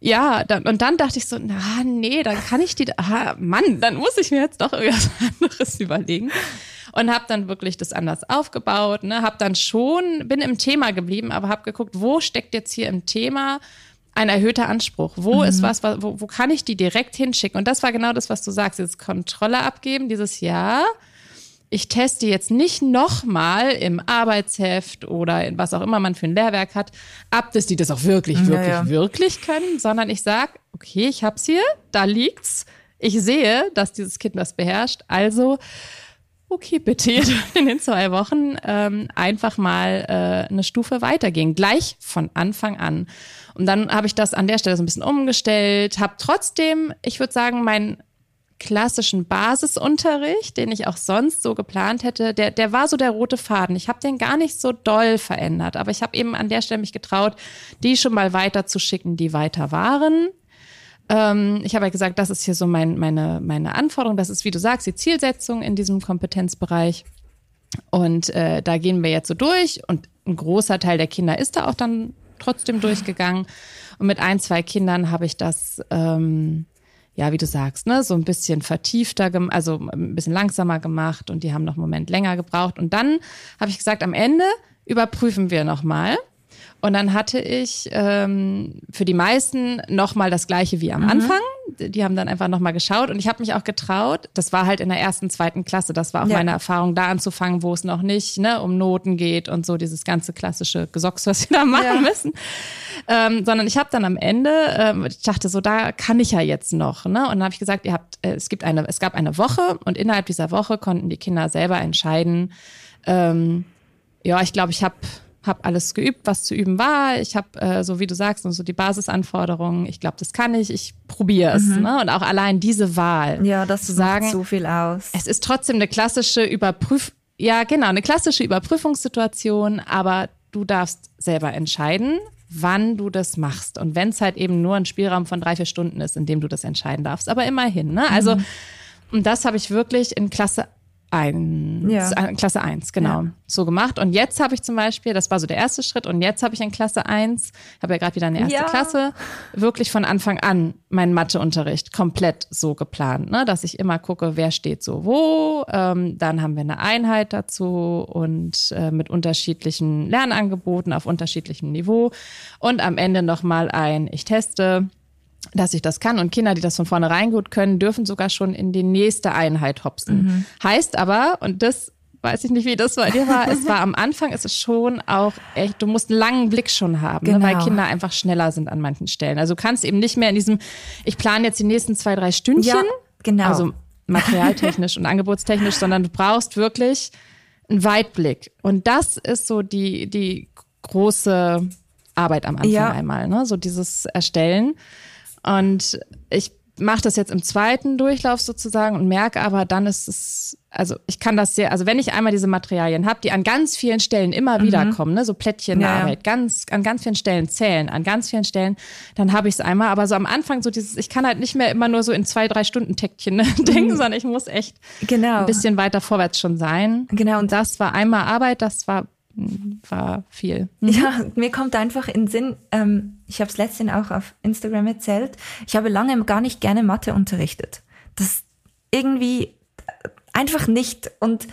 Ja, dann, und dann dachte ich so, na nee, dann kann ich die, ah, Mann, dann muss ich mir jetzt doch irgendwas anderes überlegen. Und habe dann wirklich das anders aufgebaut, ne, habe dann schon, bin im Thema geblieben, aber habe geguckt, wo steckt jetzt hier im Thema ein erhöhter Anspruch? Wo mhm. ist was, wo, wo kann ich die direkt hinschicken? Und das war genau das, was du sagst, dieses Kontrolle abgeben, dieses Ja, ich teste jetzt nicht nochmal im Arbeitsheft oder in was auch immer man für ein Lehrwerk hat, ab, dass die das auch wirklich, wirklich, ja, ja. wirklich können, sondern ich sage, okay, ich hab's hier, da liegt's. Ich sehe, dass dieses Kind das beherrscht. Also, okay, bitte in den zwei Wochen ähm, einfach mal äh, eine Stufe weitergehen, gleich von Anfang an. Und dann habe ich das an der Stelle so ein bisschen umgestellt, habe trotzdem, ich würde sagen, mein klassischen Basisunterricht, den ich auch sonst so geplant hätte, der, der war so der rote Faden. Ich habe den gar nicht so doll verändert, aber ich habe eben an der Stelle mich getraut, die schon mal weiter zu schicken, die weiter waren. Ähm, ich habe ja gesagt, das ist hier so mein, meine, meine Anforderung, das ist, wie du sagst, die Zielsetzung in diesem Kompetenzbereich. Und äh, da gehen wir jetzt so durch und ein großer Teil der Kinder ist da auch dann trotzdem durchgegangen. Und mit ein, zwei Kindern habe ich das ähm, ja, wie du sagst, ne, so ein bisschen vertiefter, also ein bisschen langsamer gemacht und die haben noch einen Moment länger gebraucht. Und dann habe ich gesagt, am Ende überprüfen wir nochmal. Und dann hatte ich ähm, für die meisten nochmal das gleiche wie am mhm. Anfang. Die haben dann einfach nochmal geschaut und ich habe mich auch getraut. Das war halt in der ersten, zweiten Klasse. Das war auch ja. meine Erfahrung, da anzufangen, wo es noch nicht ne, um Noten geht und so dieses ganze klassische Gesocks, was sie da machen ja. müssen. Ähm, sondern ich habe dann am Ende, ähm, ich dachte so, da kann ich ja jetzt noch. Ne? Und dann habe ich gesagt, ihr habt, äh, es gibt eine, es gab eine Woche und innerhalb dieser Woche konnten die Kinder selber entscheiden. Ähm, ja, ich glaube, ich habe habe alles geübt, was zu üben war. Ich habe, äh, so wie du sagst, so die Basisanforderungen. Ich glaube, das kann ich. Ich probiere es. Mhm. Ne? Und auch allein diese Wahl. Ja, das zu sagen, so viel aus. Es ist trotzdem eine klassische Überprüf, ja genau, eine klassische Überprüfungssituation. Aber du darfst selber entscheiden, wann du das machst. Und wenn es halt eben nur ein Spielraum von drei vier Stunden ist, in dem du das entscheiden darfst. Aber immerhin. Ne? Also mhm. und das habe ich wirklich in Klasse ein, ja. Klasse 1, genau, ja. so gemacht. Und jetzt habe ich zum Beispiel, das war so der erste Schritt, und jetzt habe ich in Klasse 1, habe ja gerade wieder eine erste ja. Klasse, wirklich von Anfang an meinen Matheunterricht komplett so geplant, ne? dass ich immer gucke, wer steht so wo. Ähm, dann haben wir eine Einheit dazu und äh, mit unterschiedlichen Lernangeboten auf unterschiedlichem Niveau. Und am Ende nochmal ein, ich teste dass ich das kann. Und Kinder, die das von vornherein gut können, dürfen sogar schon in die nächste Einheit hopsen. Mhm. Heißt aber, und das weiß ich nicht, wie das bei dir war, es war am Anfang, ist es schon auch echt, du musst einen langen Blick schon haben, genau. ne, weil genau. Kinder einfach schneller sind an manchen Stellen. Also du kannst eben nicht mehr in diesem, ich plane jetzt die nächsten zwei, drei Stündchen. Ja, genau. Also materialtechnisch und angebotstechnisch, sondern du brauchst wirklich einen Weitblick. Und das ist so die, die große Arbeit am Anfang ja. einmal, ne? So dieses Erstellen. Und ich mache das jetzt im zweiten Durchlauf sozusagen und merke aber, dann ist es, also ich kann das sehr, also wenn ich einmal diese Materialien habe, die an ganz vielen Stellen immer mhm. wieder kommen, ne, so Plättchenarbeit, ja. ganz, an ganz vielen Stellen zählen, an ganz vielen Stellen, dann habe ich es einmal. Aber so am Anfang so dieses, ich kann halt nicht mehr immer nur so in zwei, drei Stunden Täckchen ne, denken, mhm. sondern ich muss echt genau. ein bisschen weiter vorwärts schon sein. Genau. Und das war einmal Arbeit, das war war viel. Mhm. Ja, mir kommt einfach in den Sinn, ähm, ich habe es letztens auch auf Instagram erzählt, ich habe lange gar nicht gerne Mathe unterrichtet. Das irgendwie einfach nicht. Und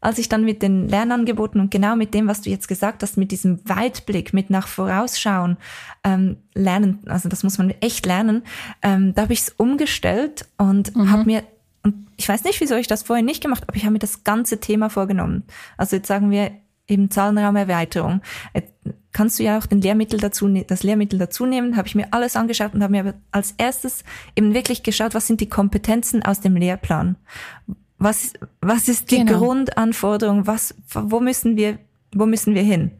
als ich dann mit den Lernangeboten und genau mit dem, was du jetzt gesagt hast, mit diesem Weitblick, mit nach Vorausschauen ähm, lernen, also das muss man echt lernen, ähm, da habe ich es umgestellt und mhm. habe mir und ich weiß nicht, wieso ich das vorher nicht gemacht, aber ich habe mir das ganze Thema vorgenommen. Also jetzt sagen wir, eben Zahlenraumerweiterung. Kannst du ja auch den Lehrmittel dazu, ne-, das Lehrmittel dazu nehmen, habe ich mir alles angeschaut und habe mir aber als erstes eben wirklich geschaut, was sind die Kompetenzen aus dem Lehrplan? Was, was ist die genau. Grundanforderung? Was, wo müssen wir, wo müssen wir hin?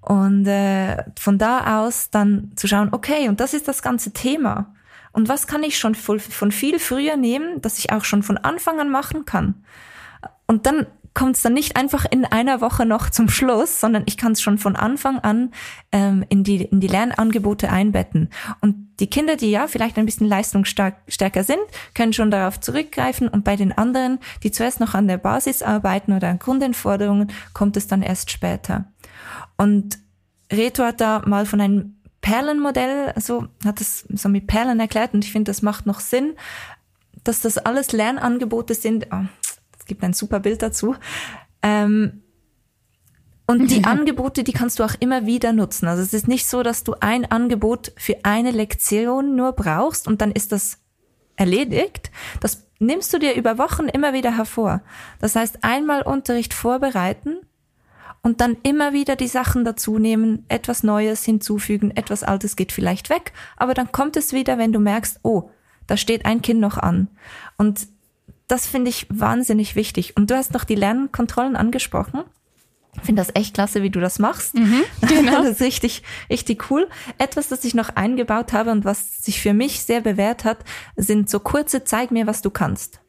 Und äh, von da aus dann zu schauen, okay, und das ist das ganze Thema. Und was kann ich schon von viel früher nehmen, dass ich auch schon von Anfang an machen kann? Und dann kommt es dann nicht einfach in einer Woche noch zum Schluss, sondern ich kann es schon von Anfang an ähm, in, die, in die Lernangebote einbetten. Und die Kinder, die ja vielleicht ein bisschen leistungsstärker sind, können schon darauf zurückgreifen und bei den anderen, die zuerst noch an der Basis arbeiten oder an Grundanforderungen, kommt es dann erst später. Und Reto hat da mal von einem Perlenmodell, so hat es so mit Perlen erklärt und ich finde, das macht noch Sinn, dass das alles Lernangebote sind. Oh, es gibt ein super Bild dazu. Ähm, und die Angebote, die kannst du auch immer wieder nutzen. Also es ist nicht so, dass du ein Angebot für eine Lektion nur brauchst und dann ist das erledigt. Das nimmst du dir über Wochen immer wieder hervor. Das heißt, einmal Unterricht vorbereiten und dann immer wieder die Sachen dazu nehmen, etwas Neues hinzufügen, etwas Altes geht vielleicht weg, aber dann kommt es wieder, wenn du merkst, oh, da steht ein Kind noch an. Und das finde ich wahnsinnig wichtig. Und du hast noch die Lernkontrollen angesprochen. Ich finde das echt klasse, wie du das machst. Mhm, genau. Das ist richtig, richtig cool. Etwas, das ich noch eingebaut habe und was sich für mich sehr bewährt hat, sind so kurze Zeig mir, was du kannst.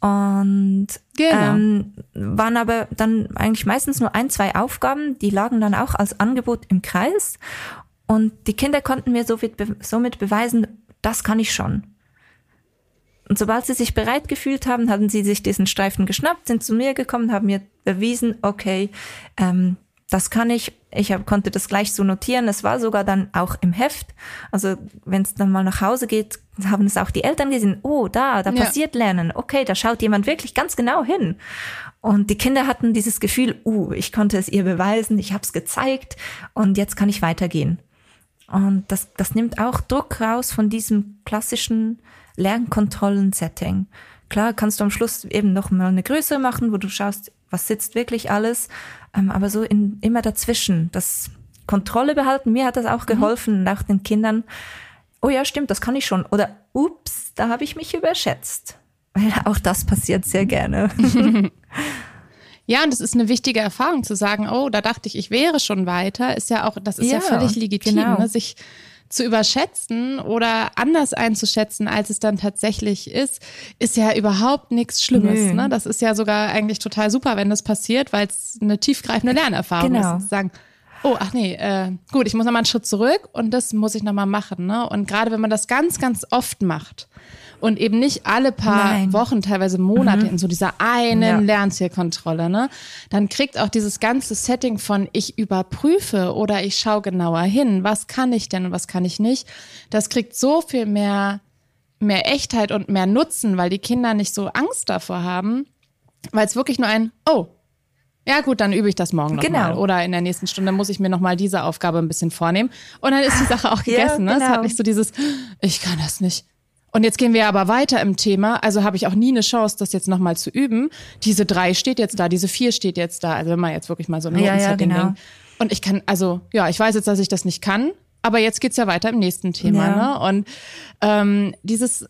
Und genau. ähm, waren aber dann eigentlich meistens nur ein, zwei Aufgaben, die lagen dann auch als Angebot im Kreis. Und die Kinder konnten mir somit beweisen, das kann ich schon. Und sobald sie sich bereit gefühlt haben, haben sie sich diesen Streifen geschnappt, sind zu mir gekommen, haben mir bewiesen, okay, ähm, das kann ich. Ich hab, konnte das gleich so notieren. Es war sogar dann auch im Heft. Also wenn es dann mal nach Hause geht, haben es auch die Eltern gesehen. Oh, da, da ja. passiert Lernen. Okay, da schaut jemand wirklich ganz genau hin. Und die Kinder hatten dieses Gefühl, uh, ich konnte es ihr beweisen, ich habe es gezeigt und jetzt kann ich weitergehen. Und das, das nimmt auch Druck raus von diesem klassischen Lernkontrollen-Setting. Klar kannst du am Schluss eben noch mal eine Größe machen, wo du schaust, was sitzt wirklich alles, ähm, aber so in, immer dazwischen, das Kontrolle behalten. Mir hat das auch mhm. geholfen, mhm. auch den Kindern. Oh ja, stimmt, das kann ich schon. Oder ups, da habe ich mich überschätzt. Weil auch das passiert sehr gerne. Ja, und es ist eine wichtige Erfahrung zu sagen, oh, da dachte ich, ich wäre schon weiter, ist ja auch, das ist ja, ja völlig legitim, genau. ne? sich zu überschätzen oder anders einzuschätzen, als es dann tatsächlich ist, ist ja überhaupt nichts Schlimmes. Ne? Das ist ja sogar eigentlich total super, wenn das passiert, weil es eine tiefgreifende Lernerfahrung genau. ist. Zu sagen, oh, ach nee, äh, gut, ich muss nochmal einen Schritt zurück und das muss ich nochmal machen. Ne? Und gerade wenn man das ganz, ganz oft macht, und eben nicht alle paar Nein. Wochen, teilweise Monate mhm. in so dieser einen ja. Lernzielkontrolle, ne? Dann kriegt auch dieses ganze Setting von ich überprüfe oder ich schaue genauer hin, was kann ich denn und was kann ich nicht, das kriegt so viel mehr mehr Echtheit und mehr Nutzen, weil die Kinder nicht so Angst davor haben, weil es wirklich nur ein oh, ja gut, dann übe ich das morgen nochmal. Genau. Oder in der nächsten Stunde muss ich mir nochmal diese Aufgabe ein bisschen vornehmen. Und dann ist die Sache auch gegessen. Ja, genau. ne? Es hat genau. nicht so dieses, ich kann das nicht. Und jetzt gehen wir aber weiter im Thema. Also habe ich auch nie eine Chance, das jetzt nochmal zu üben. Diese drei steht jetzt da, diese vier steht jetzt da. Also wenn man jetzt wirklich mal so ein ja, ja, genau. Und ich kann, also ja, ich weiß jetzt, dass ich das nicht kann. Aber jetzt geht's ja weiter im nächsten Thema. Ja. Ne? Und ähm, dieses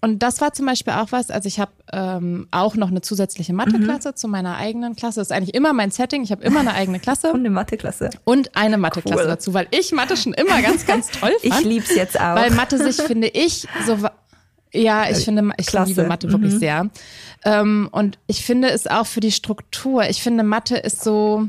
und das war zum Beispiel auch was, also ich habe ähm, auch noch eine zusätzliche Matheklasse mhm. zu meiner eigenen Klasse. Das ist eigentlich immer mein Setting. Ich habe immer eine eigene Klasse. Und eine Matheklasse. Und eine Matheklasse cool. dazu, weil ich Mathe schon immer ganz, ganz toll fand. Ich lieb's jetzt auch. Weil Mathe sich, finde ich, so ja, ich finde, ich Klasse. liebe Mathe wirklich mhm. sehr. Ähm, und ich finde es auch für die Struktur. Ich finde, Mathe ist so,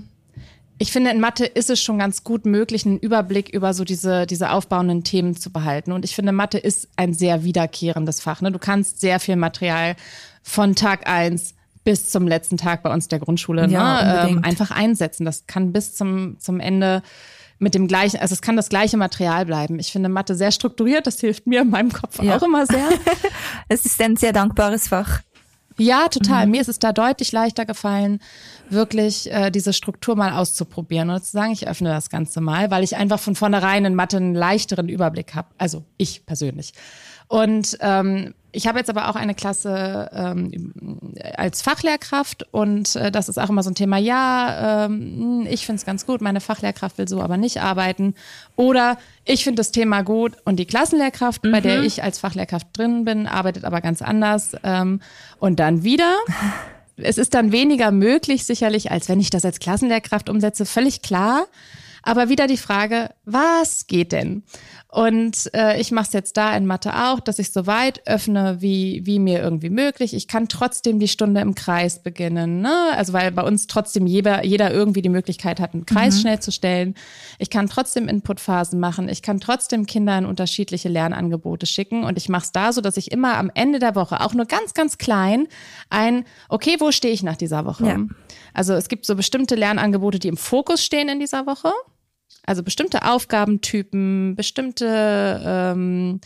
ich finde, in Mathe ist es schon ganz gut möglich, einen Überblick über so diese, diese aufbauenden Themen zu behalten. Und ich finde, Mathe ist ein sehr wiederkehrendes Fach. Ne? Du kannst sehr viel Material von Tag eins bis zum letzten Tag bei uns der Grundschule ja, ne? ähm, einfach einsetzen. Das kann bis zum, zum Ende mit dem gleichen, also es kann das gleiche Material bleiben. Ich finde Mathe sehr strukturiert, das hilft mir in meinem Kopf ja. auch immer sehr. es ist ein sehr dankbares Fach. Ja, total. Mhm. Mir ist es da deutlich leichter gefallen, wirklich äh, diese Struktur mal auszuprobieren und zu sagen, ich öffne das Ganze mal, weil ich einfach von vornherein in Mathe einen leichteren Überblick habe. Also ich persönlich. Und ähm, ich habe jetzt aber auch eine Klasse ähm, als Fachlehrkraft und äh, das ist auch immer so ein Thema, ja, ähm, ich finde es ganz gut, meine Fachlehrkraft will so aber nicht arbeiten. Oder ich finde das Thema gut und die Klassenlehrkraft, mhm. bei der mhm. ich als Fachlehrkraft drin bin, arbeitet aber ganz anders. Ähm, und dann wieder. Es ist dann weniger möglich, sicherlich, als wenn ich das als Klassenlehrkraft umsetze, völlig klar. Aber wieder die Frage, was geht denn? Und äh, ich mache es jetzt da in Mathe auch, dass ich so weit öffne, wie, wie mir irgendwie möglich. Ich kann trotzdem die Stunde im Kreis beginnen. Ne? Also weil bei uns trotzdem jeder, jeder irgendwie die Möglichkeit hat, einen Kreis mhm. schnell zu stellen. Ich kann trotzdem Inputphasen machen. Ich kann trotzdem Kindern unterschiedliche Lernangebote schicken. Und ich mache es da so, dass ich immer am Ende der Woche, auch nur ganz, ganz klein, ein, okay, wo stehe ich nach dieser Woche? Ja. Also es gibt so bestimmte Lernangebote, die im Fokus stehen in dieser Woche. Also bestimmte Aufgabentypen, bestimmte ähm,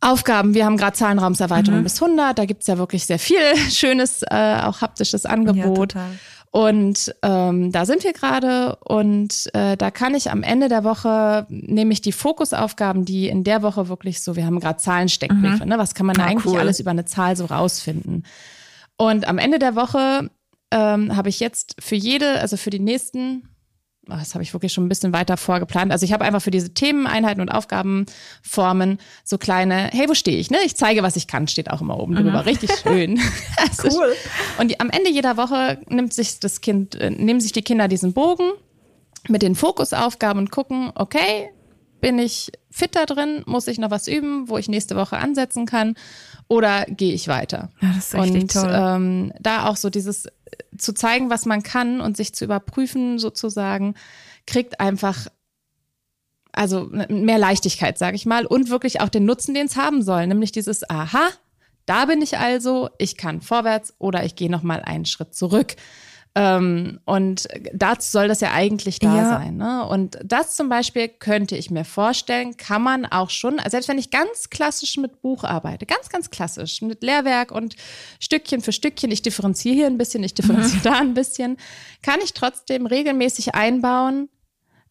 Aufgaben. Wir haben gerade Zahlenraumserweiterung mhm. bis 100. Da gibt's ja wirklich sehr viel schönes, äh, auch haptisches Angebot. Ja, und ähm, da sind wir gerade und äh, da kann ich am Ende der Woche nämlich die Fokusaufgaben, die in der Woche wirklich so, wir haben gerade Zahlensteckbriefe, mhm. ne? Was kann man ja, ah, eigentlich cool. alles über eine Zahl so rausfinden? Und am Ende der Woche ähm, habe ich jetzt für jede, also für die nächsten das habe ich wirklich schon ein bisschen weiter vorgeplant. Also ich habe einfach für diese Themeneinheiten und Aufgabenformen so kleine, hey, wo stehe ich? Ne? Ich zeige, was ich kann, steht auch immer oben mhm. drüber. Richtig schön. cool. Und am Ende jeder Woche nimmt sich das Kind, äh, nehmen sich die Kinder diesen Bogen mit den Fokusaufgaben und gucken, okay, bin ich fit da drin? Muss ich noch was üben, wo ich nächste Woche ansetzen kann? Oder gehe ich weiter? Ja, das ist richtig und toll. Ähm, da auch so dieses zu zeigen, was man kann und sich zu überprüfen sozusagen, kriegt einfach also mehr Leichtigkeit, sage ich mal, und wirklich auch den Nutzen, den es haben soll, nämlich dieses Aha, da bin ich also, ich kann vorwärts oder ich gehe noch mal einen Schritt zurück. Ähm, und dazu soll das ja eigentlich da ja. sein. Ne? Und das zum Beispiel könnte ich mir vorstellen, kann man auch schon, selbst wenn ich ganz klassisch mit Buch arbeite, ganz, ganz klassisch, mit Lehrwerk und Stückchen für Stückchen, ich differenziere hier ein bisschen, ich differenziere da ein bisschen, kann ich trotzdem regelmäßig einbauen,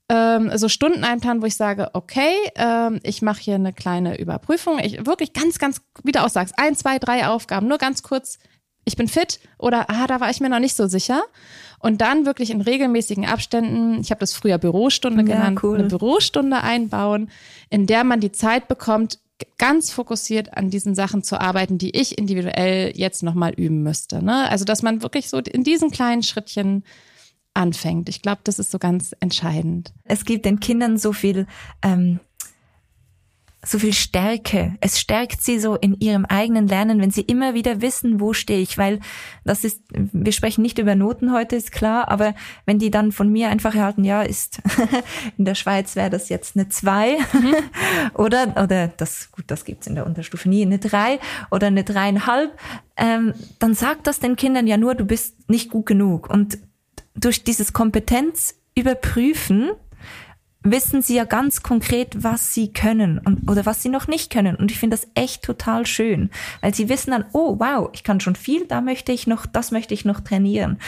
ähm, so Stunden einplanen, wo ich sage, okay, ähm, ich mache hier eine kleine Überprüfung. Ich wirklich ganz, ganz, wie du auch sagst, ein, zwei, drei Aufgaben, nur ganz kurz ich bin fit oder ah, da war ich mir noch nicht so sicher. Und dann wirklich in regelmäßigen Abständen, ich habe das früher Bürostunde ja, genannt, cool. eine Bürostunde einbauen, in der man die Zeit bekommt, ganz fokussiert an diesen Sachen zu arbeiten, die ich individuell jetzt nochmal üben müsste. Ne? Also, dass man wirklich so in diesen kleinen Schrittchen anfängt. Ich glaube, das ist so ganz entscheidend. Es gibt den Kindern so viel ähm, so viel Stärke. Es stärkt sie so in ihrem eigenen Lernen, wenn sie immer wieder wissen, wo stehe ich, weil das ist, wir sprechen nicht über Noten heute, ist klar, aber wenn die dann von mir einfach erhalten, ja, ist, in der Schweiz wäre das jetzt eine zwei mhm. oder, oder das, gut, das gibt's in der Unterstufe nie, eine drei oder eine dreieinhalb, ähm, dann sagt das den Kindern ja nur, du bist nicht gut genug und durch dieses Kompetenz überprüfen, wissen sie ja ganz konkret, was sie können und, oder was sie noch nicht können. Und ich finde das echt total schön, weil sie wissen dann, oh wow, ich kann schon viel, da möchte ich noch, das möchte ich noch trainieren.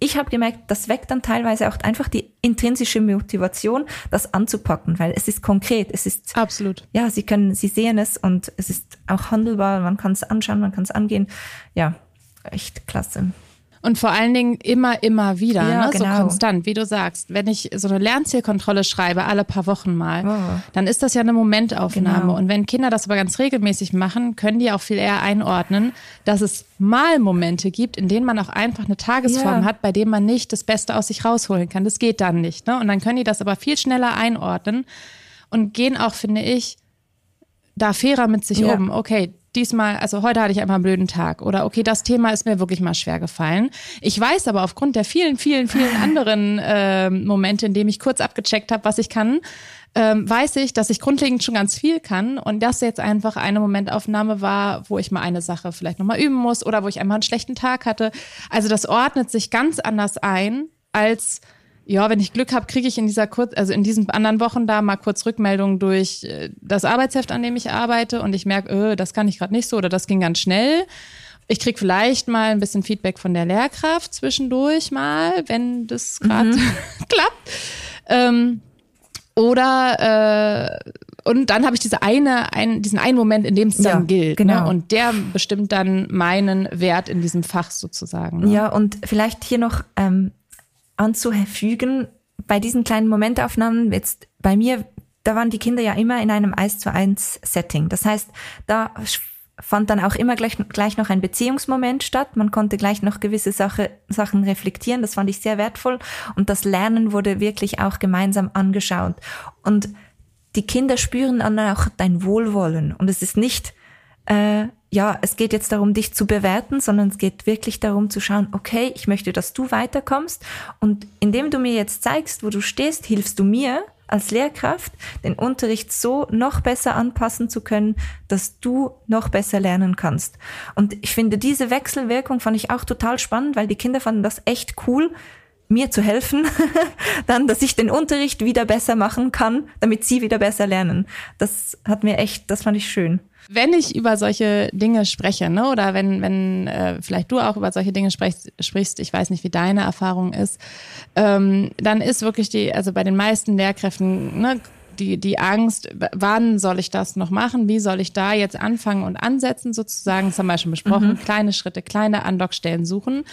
Ich habe gemerkt, das weckt dann teilweise auch einfach die intrinsische Motivation, das anzupacken, weil es ist konkret, es ist absolut. Ja, sie können, sie sehen es und es ist auch handelbar, man kann es anschauen, man kann es angehen. Ja, echt klasse. Und vor allen Dingen immer, immer wieder, ja, ne? Genau. so konstant, wie du sagst. Wenn ich so eine Lernzielkontrolle schreibe, alle paar Wochen mal, oh. dann ist das ja eine Momentaufnahme. Genau. Und wenn Kinder das aber ganz regelmäßig machen, können die auch viel eher einordnen, dass es mal Momente gibt, in denen man auch einfach eine Tagesform ja. hat, bei dem man nicht das Beste aus sich rausholen kann. Das geht dann nicht. Ne? Und dann können die das aber viel schneller einordnen und gehen auch, finde ich, da fairer mit sich ja. um. Okay, diesmal, also heute hatte ich einfach einen blöden Tag oder okay, das Thema ist mir wirklich mal schwer gefallen. Ich weiß aber aufgrund der vielen, vielen, vielen anderen äh, Momente, in denen ich kurz abgecheckt habe, was ich kann, ähm, weiß ich, dass ich grundlegend schon ganz viel kann und das jetzt einfach eine Momentaufnahme war, wo ich mal eine Sache vielleicht nochmal üben muss oder wo ich einfach einen schlechten Tag hatte. Also das ordnet sich ganz anders ein als ja, wenn ich Glück habe, kriege ich in dieser kurz, also in diesen anderen Wochen da mal kurz Rückmeldungen durch äh, das Arbeitsheft, an dem ich arbeite und ich merke, öh, das kann ich gerade nicht so oder das ging ganz schnell. Ich krieg vielleicht mal ein bisschen Feedback von der Lehrkraft zwischendurch mal, wenn das gerade mhm. klappt. Ähm, oder äh, und dann habe ich diese eine, ein, diesen einen Moment, in dem es dann ja, gilt. Genau. Ne? Und der bestimmt dann meinen Wert in diesem Fach sozusagen. Ne? Ja, und vielleicht hier noch ähm, anzufügen, bei diesen kleinen Momentaufnahmen, jetzt bei mir, da waren die Kinder ja immer in einem 1 zu 1 Setting. Das heißt, da fand dann auch immer gleich, gleich noch ein Beziehungsmoment statt. Man konnte gleich noch gewisse Sache, Sachen reflektieren. Das fand ich sehr wertvoll. Und das Lernen wurde wirklich auch gemeinsam angeschaut. Und die Kinder spüren dann auch dein Wohlwollen. Und es ist nicht, äh, ja, es geht jetzt darum, dich zu bewerten, sondern es geht wirklich darum zu schauen, okay, ich möchte, dass du weiterkommst. Und indem du mir jetzt zeigst, wo du stehst, hilfst du mir als Lehrkraft, den Unterricht so noch besser anpassen zu können, dass du noch besser lernen kannst. Und ich finde, diese Wechselwirkung fand ich auch total spannend, weil die Kinder fanden das echt cool, mir zu helfen, dann, dass ich den Unterricht wieder besser machen kann, damit sie wieder besser lernen. Das hat mir echt, das fand ich schön. Wenn ich über solche Dinge spreche, ne, oder wenn, wenn äh, vielleicht du auch über solche Dinge sprichst, sprichst, ich weiß nicht, wie deine Erfahrung ist, ähm, dann ist wirklich die, also bei den meisten Lehrkräften, ne, die, die Angst, wann soll ich das noch machen? Wie soll ich da jetzt anfangen und ansetzen sozusagen? Das haben wir schon besprochen. Mhm. Kleine Schritte, kleine Andockstellen suchen.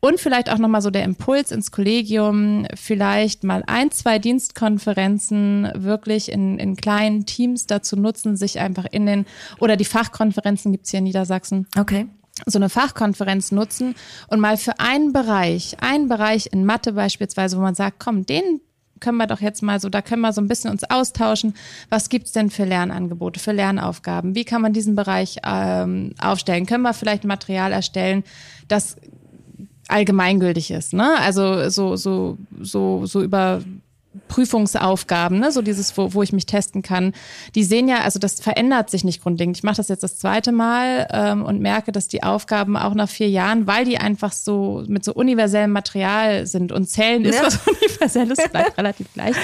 Und vielleicht auch nochmal so der Impuls ins Kollegium, vielleicht mal ein, zwei Dienstkonferenzen wirklich in, in kleinen Teams dazu nutzen, sich einfach in den, oder die Fachkonferenzen gibt's hier in Niedersachsen. Okay so eine Fachkonferenz nutzen und mal für einen Bereich, einen Bereich in Mathe beispielsweise, wo man sagt, komm, den können wir doch jetzt mal so, da können wir so ein bisschen uns austauschen. Was gibt's denn für Lernangebote, für Lernaufgaben? Wie kann man diesen Bereich ähm, aufstellen? Können wir vielleicht Material erstellen, das allgemeingültig ist, ne? Also so so so so über Prüfungsaufgaben, ne? so dieses, wo, wo ich mich testen kann, die sehen ja, also das verändert sich nicht grundlegend. Ich mache das jetzt das zweite Mal ähm, und merke, dass die Aufgaben auch nach vier Jahren, weil die einfach so mit so universellem Material sind und Zählen ist ja. was Universelles, bleibt relativ gleich,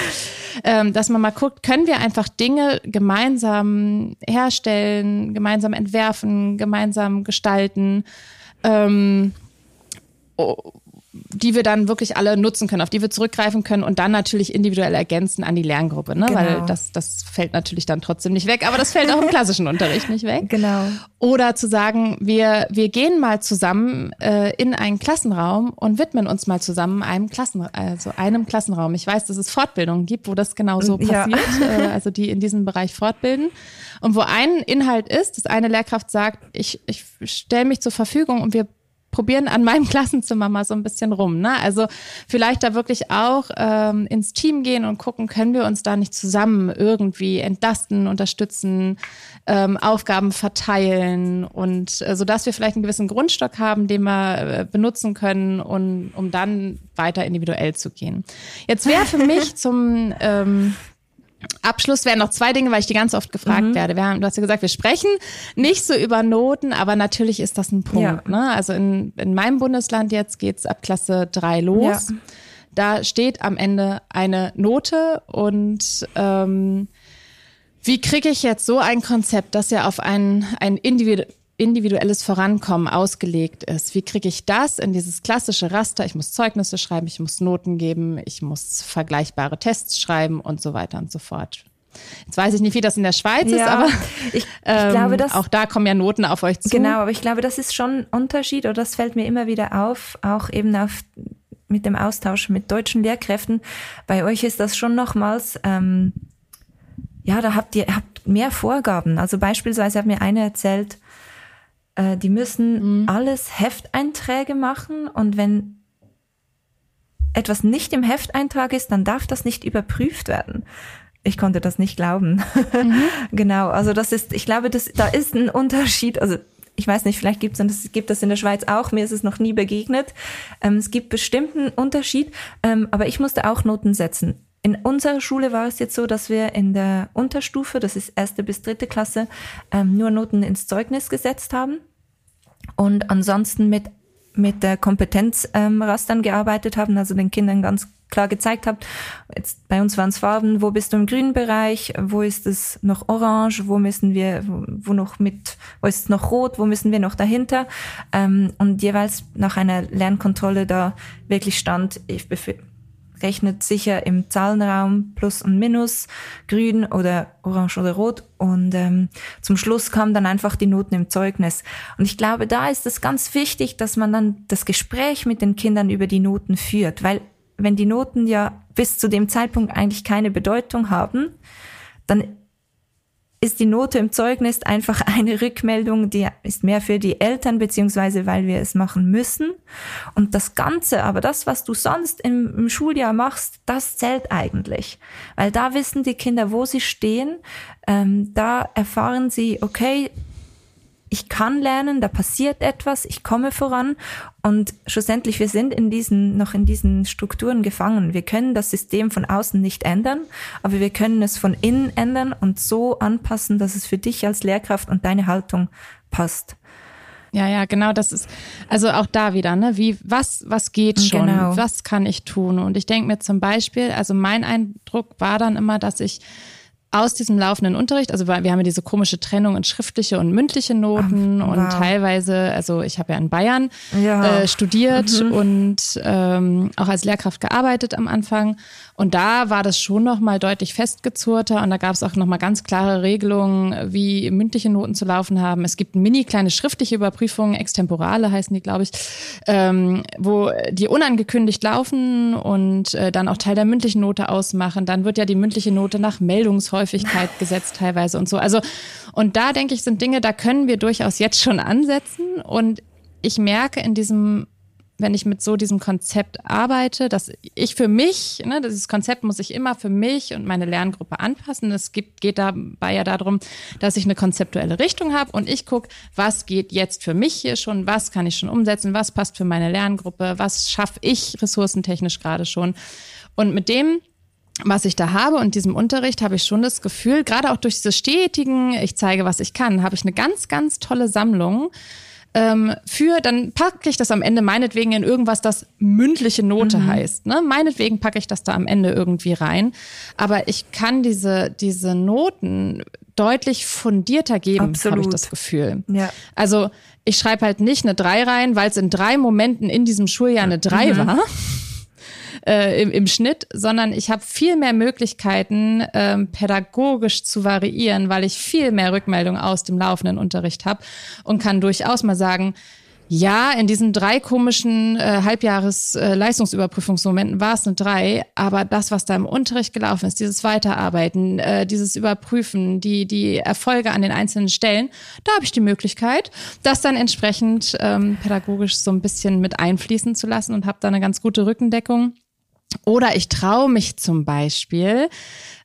ähm, dass man mal guckt, können wir einfach Dinge gemeinsam herstellen, gemeinsam entwerfen, gemeinsam gestalten. Ähm, oh, die wir dann wirklich alle nutzen können, auf die wir zurückgreifen können und dann natürlich individuell ergänzen an die Lerngruppe, ne? Genau. weil das, das fällt natürlich dann trotzdem nicht weg, aber das fällt auch im klassischen Unterricht nicht weg. Genau. Oder zu sagen, wir, wir gehen mal zusammen äh, in einen Klassenraum und widmen uns mal zusammen einem Klassen, also einem Klassenraum. Ich weiß, dass es Fortbildungen gibt, wo das genauso passiert, ja. äh, also die in diesem Bereich fortbilden. Und wo ein Inhalt ist, dass eine Lehrkraft sagt, ich, ich stelle mich zur Verfügung und wir probieren an meinem Klassenzimmer mal so ein bisschen rum. Ne? Also vielleicht da wirklich auch ähm, ins Team gehen und gucken, können wir uns da nicht zusammen irgendwie entlasten, unterstützen, ähm, Aufgaben verteilen und äh, so dass wir vielleicht einen gewissen Grundstock haben, den wir äh, benutzen können, und, um dann weiter individuell zu gehen. Jetzt wäre für mich zum ähm, Abschluss wären noch zwei Dinge, weil ich die ganz oft gefragt mhm. werde. Wir haben, du hast ja gesagt, wir sprechen nicht so über Noten, aber natürlich ist das ein Punkt. Ja. Ne? Also in, in meinem Bundesland jetzt geht's ab Klasse drei los. Ja. Da steht am Ende eine Note und ähm, wie kriege ich jetzt so ein Konzept, das ja auf ein, ein Individu individuelles Vorankommen ausgelegt ist. Wie kriege ich das in dieses klassische Raster? Ich muss Zeugnisse schreiben, ich muss Noten geben, ich muss vergleichbare Tests schreiben und so weiter und so fort. Jetzt weiß ich nicht, wie das in der Schweiz ja, ist, aber ich, ich ähm, glaube, dass, auch da kommen ja Noten auf euch zu. Genau, aber ich glaube, das ist schon ein Unterschied oder das fällt mir immer wieder auf, auch eben auf mit dem Austausch mit deutschen Lehrkräften. Bei euch ist das schon nochmals, ähm, ja, da habt ihr habt mehr Vorgaben. Also beispielsweise hat mir eine erzählt, äh, die müssen mhm. alles Hefteinträge machen und wenn etwas nicht im Hefteintrag ist, dann darf das nicht überprüft werden. Ich konnte das nicht glauben. Mhm. genau, also das ist, ich glaube, das, da ist ein Unterschied. Also ich weiß nicht, vielleicht gibt es gibt das in der Schweiz auch. Mir ist es noch nie begegnet. Ähm, es gibt bestimmten Unterschied, ähm, aber ich musste auch Noten setzen. In unserer Schule war es jetzt so, dass wir in der Unterstufe, das ist erste bis dritte Klasse, ähm, nur Noten ins Zeugnis gesetzt haben und ansonsten mit mit der Kompetenzrastern ähm, gearbeitet haben, also den Kindern ganz klar gezeigt habt, jetzt bei uns waren es Farben, wo bist du im grünen Bereich, wo ist es noch orange, wo müssen wir, wo, noch mit, wo ist es noch rot, wo müssen wir noch dahinter? Ähm, und jeweils nach einer Lernkontrolle da wirklich stand, ich rechnet sicher im Zahlenraum Plus und Minus, Grün oder Orange oder Rot. Und ähm, zum Schluss kamen dann einfach die Noten im Zeugnis. Und ich glaube, da ist es ganz wichtig, dass man dann das Gespräch mit den Kindern über die Noten führt, weil wenn die Noten ja bis zu dem Zeitpunkt eigentlich keine Bedeutung haben, dann ist die Note im Zeugnis einfach eine Rückmeldung, die ist mehr für die Eltern, beziehungsweise weil wir es machen müssen. Und das Ganze, aber das, was du sonst im, im Schuljahr machst, das zählt eigentlich. Weil da wissen die Kinder, wo sie stehen. Ähm, da erfahren sie, okay, ich kann lernen, da passiert etwas, ich komme voran und schlussendlich wir sind in diesen noch in diesen Strukturen gefangen. Wir können das System von außen nicht ändern, aber wir können es von innen ändern und so anpassen, dass es für dich als Lehrkraft und deine Haltung passt. Ja, ja, genau, das ist also auch da wieder, ne? Wie was was geht schon? Genau. Was kann ich tun? Und ich denke mir zum Beispiel, also mein Eindruck war dann immer, dass ich aus diesem laufenden Unterricht, also wir haben ja diese komische Trennung in schriftliche und mündliche Noten wow. und teilweise, also ich habe ja in Bayern ja. äh, studiert mhm. und ähm, auch als Lehrkraft gearbeitet am Anfang und da war das schon nochmal deutlich festgezurrter und da gab es auch nochmal ganz klare Regelungen, wie mündliche Noten zu laufen haben. Es gibt mini kleine schriftliche Überprüfungen, extemporale heißen die, glaube ich, ähm, wo die unangekündigt laufen und äh, dann auch Teil der mündlichen Note ausmachen. Dann wird ja die mündliche Note nach Meldungshäufigkeit gesetzt teilweise und so. Also und da denke ich, sind Dinge, da können wir durchaus jetzt schon ansetzen und ich merke in diesem wenn ich mit so diesem Konzept arbeite, dass ich für mich, ne, dieses Konzept muss ich immer für mich und meine Lerngruppe anpassen. Es gibt, geht dabei ja darum, dass ich eine konzeptuelle Richtung habe und ich gucke, was geht jetzt für mich hier schon, was kann ich schon umsetzen, was passt für meine Lerngruppe, was schaffe ich ressourcentechnisch gerade schon. Und mit dem was ich da habe und diesem Unterricht habe ich schon das Gefühl, gerade auch durch dieses stetigen, ich zeige, was ich kann, habe ich eine ganz, ganz tolle Sammlung ähm, für, dann packe ich das am Ende meinetwegen in irgendwas, das mündliche Note mhm. heißt. Ne? Meinetwegen packe ich das da am Ende irgendwie rein. Aber ich kann diese, diese Noten deutlich fundierter geben, habe ich das Gefühl. Ja. Also ich schreibe halt nicht eine 3 rein, weil es in drei Momenten in diesem Schuljahr eine 3 mhm. war äh, im, im Schnitt, sondern ich habe viel mehr Möglichkeiten, ähm, pädagogisch zu variieren, weil ich viel mehr Rückmeldungen aus dem laufenden Unterricht habe und kann durchaus mal sagen, ja, in diesen drei komischen äh, Halbjahres-Leistungsüberprüfungsmomenten äh, war es eine drei, aber das, was da im Unterricht gelaufen ist, dieses Weiterarbeiten, äh, dieses Überprüfen, die, die Erfolge an den einzelnen Stellen, da habe ich die Möglichkeit, das dann entsprechend ähm, pädagogisch so ein bisschen mit einfließen zu lassen und habe da eine ganz gute Rückendeckung. Oder ich traue mich zum Beispiel,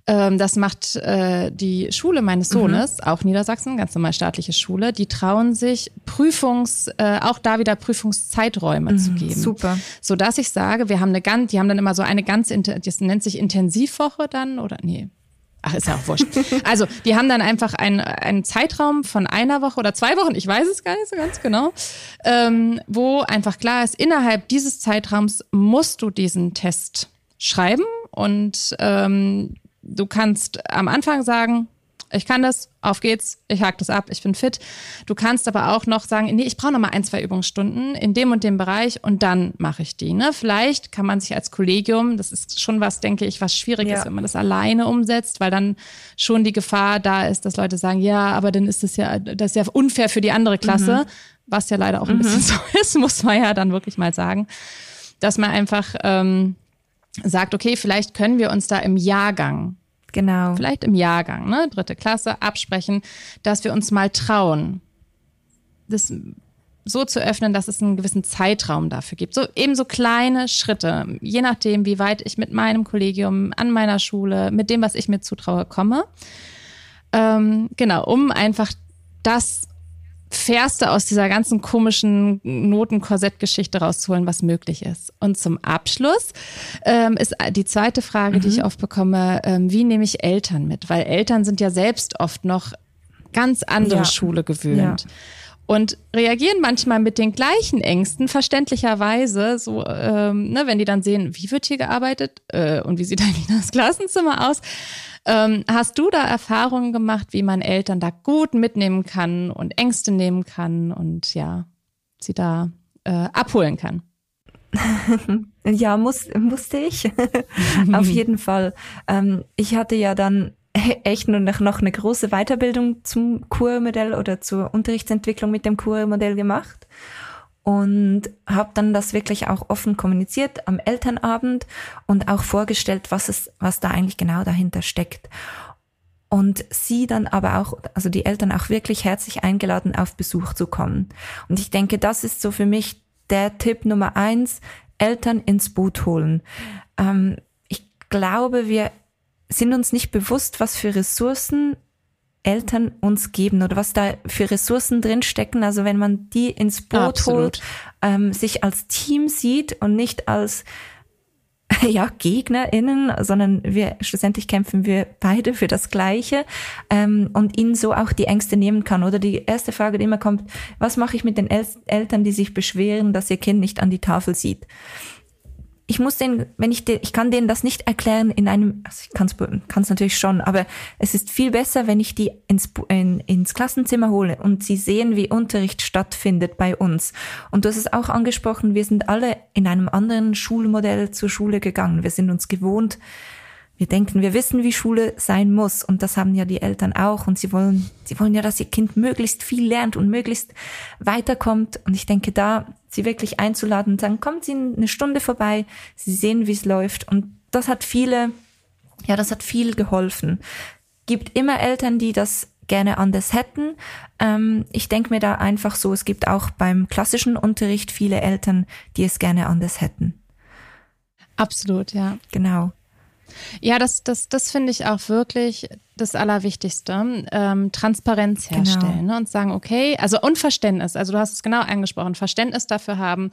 ähm, das macht äh, die Schule meines mhm. Sohnes, mhm. auch Niedersachsen, ganz normal staatliche Schule, die trauen sich Prüfungs, äh, auch da wieder Prüfungszeiträume mhm, zu geben. Super. So dass ich sage, wir haben eine ganz, die haben dann immer so eine ganz, das nennt sich Intensivwoche dann oder nee, Ach, ist ja auch wurscht. Also, die haben dann einfach einen, einen Zeitraum von einer Woche oder zwei Wochen, ich weiß es gar nicht so ganz genau, ähm, wo einfach klar ist, innerhalb dieses Zeitraums musst du diesen Test schreiben und ähm, du kannst am Anfang sagen, ich kann das, auf geht's, ich hake das ab, ich bin fit. Du kannst aber auch noch sagen, nee, ich brauche noch mal ein, zwei Übungsstunden in dem und dem Bereich und dann mache ich die. Ne? Vielleicht kann man sich als Kollegium, das ist schon was, denke ich, was schwierig ja. ist, wenn man das alleine umsetzt, weil dann schon die Gefahr da ist, dass Leute sagen, ja, aber dann ist das ja, das ist ja unfair für die andere Klasse, mhm. was ja leider auch ein mhm. bisschen so ist, muss man ja dann wirklich mal sagen, dass man einfach ähm, sagt, okay, vielleicht können wir uns da im Jahrgang Genau. Vielleicht im Jahrgang, ne, dritte Klasse, absprechen, dass wir uns mal trauen, das so zu öffnen, dass es einen gewissen Zeitraum dafür gibt. So eben so kleine Schritte, je nachdem, wie weit ich mit meinem Kollegium an meiner Schule, mit dem, was ich mir zutraue, komme. Ähm, genau, um einfach das Fährste aus dieser ganzen komischen Notenkorsettgeschichte rauszuholen, was möglich ist. Und zum Abschluss ähm, ist die zweite Frage, mhm. die ich oft bekomme, ähm, wie nehme ich Eltern mit? Weil Eltern sind ja selbst oft noch ganz andere ja. Schule gewöhnt. Ja. Und reagieren manchmal mit den gleichen Ängsten, verständlicherweise, so, ähm, ne, wenn die dann sehen, wie wird hier gearbeitet äh, und wie sieht eigentlich das Klassenzimmer aus, ähm, hast du da Erfahrungen gemacht, wie man Eltern da gut mitnehmen kann und Ängste nehmen kann und ja, sie da äh, abholen kann? ja, muss, musste ich. Auf jeden Fall. Ähm, ich hatte ja dann echt nur noch eine große Weiterbildung zum Kurmodell oder zur Unterrichtsentwicklung mit dem Kurmodell gemacht und habe dann das wirklich auch offen kommuniziert am Elternabend und auch vorgestellt, was es, was da eigentlich genau dahinter steckt. und sie dann aber auch, also die Eltern auch wirklich herzlich eingeladen, auf Besuch zu kommen. Und ich denke, das ist so für mich der Tipp Nummer eins, Eltern ins Boot holen. Ähm, ich glaube, wir sind uns nicht bewusst, was für Ressourcen Eltern uns geben oder was da für Ressourcen drinstecken. Also wenn man die ins Boot Absolut. holt, ähm, sich als Team sieht und nicht als ja, GegnerInnen, sondern wir schlussendlich kämpfen wir beide für das Gleiche ähm, und ihnen so auch die Ängste nehmen kann. Oder die erste Frage, die immer kommt, was mache ich mit den El Eltern, die sich beschweren, dass ihr Kind nicht an die Tafel sieht? Ich muss den, wenn ich den, ich kann denen das nicht erklären in einem, also ich kann es natürlich schon, aber es ist viel besser, wenn ich die ins, in, ins Klassenzimmer hole und sie sehen, wie Unterricht stattfindet bei uns. Und du hast es auch angesprochen, wir sind alle in einem anderen Schulmodell zur Schule gegangen. Wir sind uns gewohnt, wir denken, wir wissen, wie Schule sein muss und das haben ja die Eltern auch und sie wollen, sie wollen ja, dass ihr Kind möglichst viel lernt und möglichst weiterkommt und ich denke da, sie wirklich einzuladen und sagen, kommt Sie eine Stunde vorbei, Sie sehen, wie es läuft und das hat viele, ja, das hat viel geholfen. Gibt immer Eltern, die das gerne anders hätten. Ähm, ich denke mir da einfach so, es gibt auch beim klassischen Unterricht viele Eltern, die es gerne anders hätten. Absolut, ja. Genau. Ja, das, das, das finde ich auch wirklich das Allerwichtigste. Ähm, Transparenz genau. herstellen genau. ne, und sagen, okay, also Unverständnis, also du hast es genau angesprochen, Verständnis dafür haben,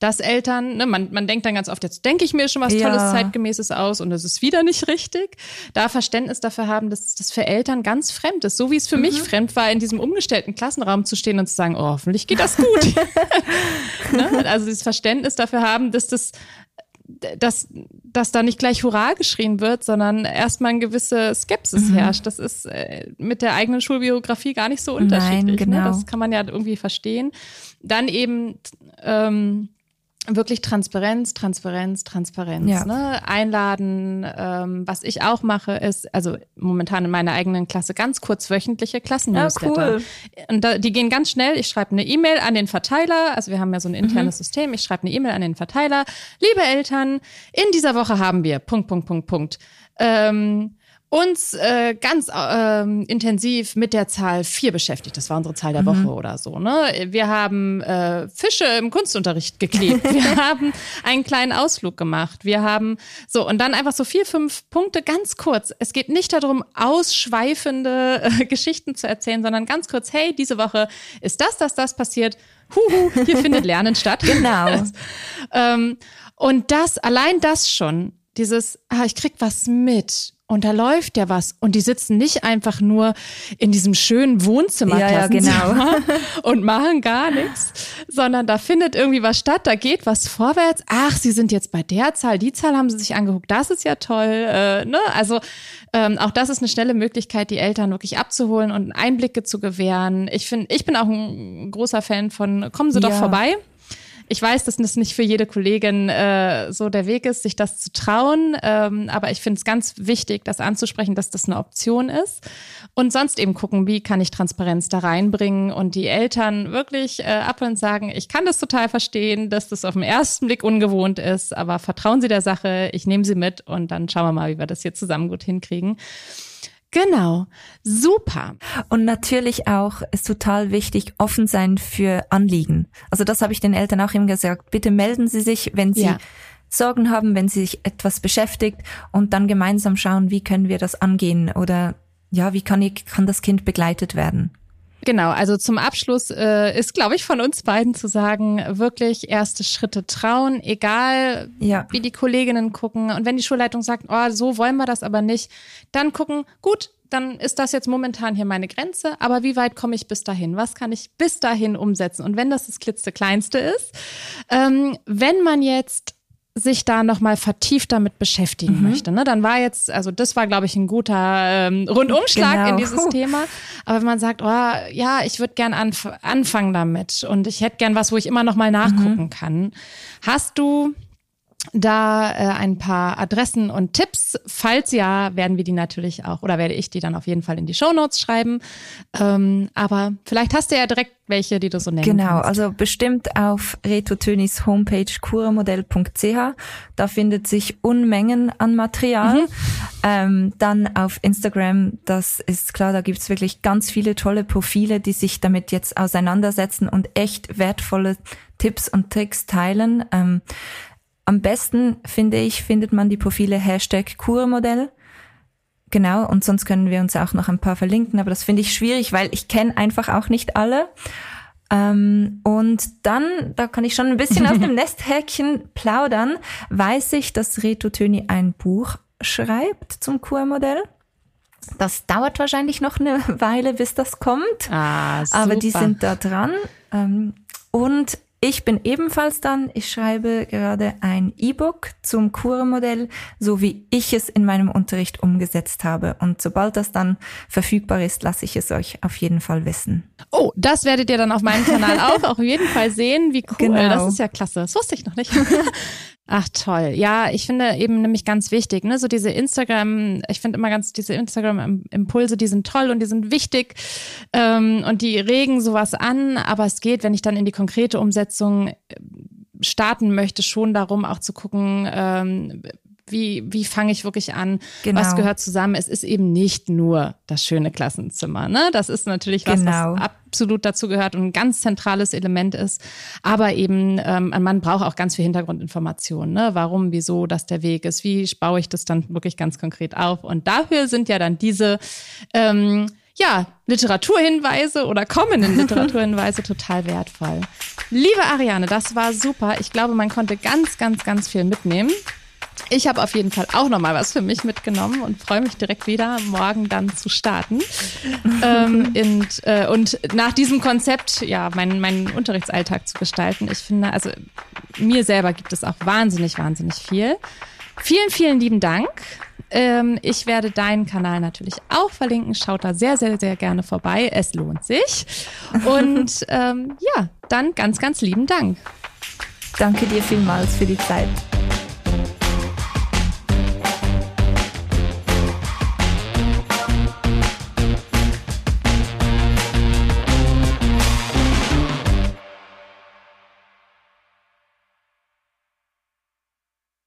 dass Eltern, ne, man, man denkt dann ganz oft, jetzt denke ich mir schon was ja. Tolles, Zeitgemäßes aus und es ist wieder nicht richtig. Da Verständnis dafür haben, dass das für Eltern ganz fremd ist. So wie es für mhm. mich fremd war, in diesem umgestellten Klassenraum zu stehen und zu sagen, oh, hoffentlich geht das gut. ne? Also dieses Verständnis dafür haben, dass das dass, dass da nicht gleich Hurra geschrien wird, sondern erstmal eine gewisse Skepsis mhm. herrscht. Das ist äh, mit der eigenen Schulbiografie gar nicht so unterschiedlich. Nein, ne? genau. Ne? Das kann man ja irgendwie verstehen. Dann eben ähm, wirklich Transparenz, Transparenz, Transparenz. Ja. Ne? Einladen. Ähm, was ich auch mache, ist, also momentan in meiner eigenen Klasse ganz kurz wöchentliche Klassennewsletter. Ja, cool. Und da, die gehen ganz schnell. Ich schreibe eine E-Mail an den Verteiler. Also wir haben ja so ein internes mhm. System. Ich schreibe eine E-Mail an den Verteiler. Liebe Eltern, in dieser Woche haben wir Punkt, Punkt, Punkt, Punkt. Ähm, uns äh, ganz ähm, intensiv mit der Zahl vier beschäftigt. Das war unsere Zahl der mhm. Woche oder so. Ne? Wir haben äh, Fische im Kunstunterricht geklebt. Wir haben einen kleinen Ausflug gemacht. Wir haben so und dann einfach so vier, fünf Punkte ganz kurz. Es geht nicht darum, ausschweifende äh, Geschichten zu erzählen, sondern ganz kurz, hey, diese Woche ist das, das, das passiert. Huhu, hier findet Lernen statt. Genau. ähm, und das, allein das schon, dieses, ah, ich krieg was mit und da läuft ja was. Und die sitzen nicht einfach nur in diesem schönen Wohnzimmer ja, ja, genau. und machen gar nichts, sondern da findet irgendwie was statt, da geht was vorwärts. Ach, sie sind jetzt bei der Zahl, die Zahl haben sie sich angeguckt, das ist ja toll. Äh, ne? Also ähm, auch das ist eine schnelle Möglichkeit, die Eltern wirklich abzuholen und Einblicke zu gewähren. Ich finde, ich bin auch ein großer Fan von, kommen Sie ja. doch vorbei. Ich weiß, dass das nicht für jede Kollegin äh, so der Weg ist, sich das zu trauen. Ähm, aber ich finde es ganz wichtig, das anzusprechen, dass das eine Option ist. Und sonst eben gucken, wie kann ich Transparenz da reinbringen und die Eltern wirklich äh, ab und sagen, ich kann das total verstehen, dass das auf den ersten Blick ungewohnt ist, aber vertrauen Sie der Sache, ich nehme Sie mit und dann schauen wir mal, wie wir das hier zusammen gut hinkriegen. Genau, super. Und natürlich auch ist total wichtig, offen sein für Anliegen. Also das habe ich den Eltern auch immer gesagt. Bitte melden Sie sich, wenn Sie ja. Sorgen haben, wenn Sie sich etwas beschäftigt und dann gemeinsam schauen, wie können wir das angehen oder ja, wie kann, ich, kann das Kind begleitet werden. Genau, also zum Abschluss äh, ist, glaube ich, von uns beiden zu sagen, wirklich erste Schritte trauen, egal ja. wie die Kolleginnen gucken. Und wenn die Schulleitung sagt, oh, so wollen wir das aber nicht, dann gucken, gut, dann ist das jetzt momentan hier meine Grenze, aber wie weit komme ich bis dahin? Was kann ich bis dahin umsetzen? Und wenn das das klitzekleinste ist, ähm, wenn man jetzt sich da nochmal vertieft damit beschäftigen mhm. möchte. Ne? Dann war jetzt, also das war, glaube ich, ein guter ähm, Rundumschlag genau. in dieses Thema. Aber wenn man sagt, oh, ja, ich würde gern anf anfangen damit und ich hätte gern was, wo ich immer nochmal nachgucken mhm. kann. Hast du da äh, ein paar Adressen und Tipps. Falls ja, werden wir die natürlich auch oder werde ich die dann auf jeden Fall in die Show Notes schreiben. Ähm, aber vielleicht hast du ja direkt welche, die du so nennen Genau, kannst. also bestimmt auf Reto Tönis Homepage kuramodell.ch. Da findet sich Unmengen an Material. Mhm. Ähm, dann auf Instagram, das ist klar, da gibt's wirklich ganz viele tolle Profile, die sich damit jetzt auseinandersetzen und echt wertvolle Tipps und Tricks teilen. Ähm, am besten, finde ich, findet man die Profile Hashtag Kurmodell. Genau, und sonst können wir uns auch noch ein paar verlinken, aber das finde ich schwierig, weil ich kenne einfach auch nicht alle. Ähm, und dann, da kann ich schon ein bisschen aus dem Nesthäkchen plaudern, weiß ich, dass Reto Töni ein Buch schreibt zum Kurmodell. Das dauert wahrscheinlich noch eine Weile, bis das kommt. Ah, super. Aber die sind da dran. Ähm, und ich bin ebenfalls dann, ich schreibe gerade ein E-Book zum Kurmodell, so wie ich es in meinem Unterricht umgesetzt habe. Und sobald das dann verfügbar ist, lasse ich es euch auf jeden Fall wissen. Oh, das werdet ihr dann auf meinem Kanal auch auf jeden Fall sehen. Wie cool. Genau. Das ist ja klasse. Das wusste ich noch nicht. Ach toll. Ja, ich finde eben nämlich ganz wichtig, ne, so diese Instagram, ich finde immer ganz diese Instagram-Impulse, die sind toll und die sind wichtig ähm, und die regen sowas an, aber es geht, wenn ich dann in die konkrete Umsetzung äh, starten möchte, schon darum, auch zu gucken, ähm, wie, wie fange ich wirklich an? Genau. Was gehört zusammen? Es ist eben nicht nur das schöne Klassenzimmer. Ne? Das ist natürlich was, genau. was absolut dazu gehört und ein ganz zentrales Element ist. Aber eben, ähm, man braucht auch ganz viel Hintergrundinformationen. Ne? Warum, wieso das der Weg ist? Wie baue ich das dann wirklich ganz konkret auf? Und dafür sind ja dann diese ähm, ja, Literaturhinweise oder kommenden Literaturhinweise total wertvoll. Liebe Ariane, das war super. Ich glaube, man konnte ganz, ganz, ganz viel mitnehmen. Ich habe auf jeden Fall auch noch mal was für mich mitgenommen und freue mich direkt wieder, morgen dann zu starten. ähm, und, äh, und nach diesem Konzept, ja, meinen, meinen Unterrichtsalltag zu gestalten. Ich finde, also mir selber gibt es auch wahnsinnig, wahnsinnig viel. Vielen, vielen lieben Dank. Ähm, ich werde deinen Kanal natürlich auch verlinken. Schaut da sehr, sehr, sehr gerne vorbei. Es lohnt sich. Und ähm, ja, dann ganz, ganz lieben Dank. Danke dir vielmals für die Zeit.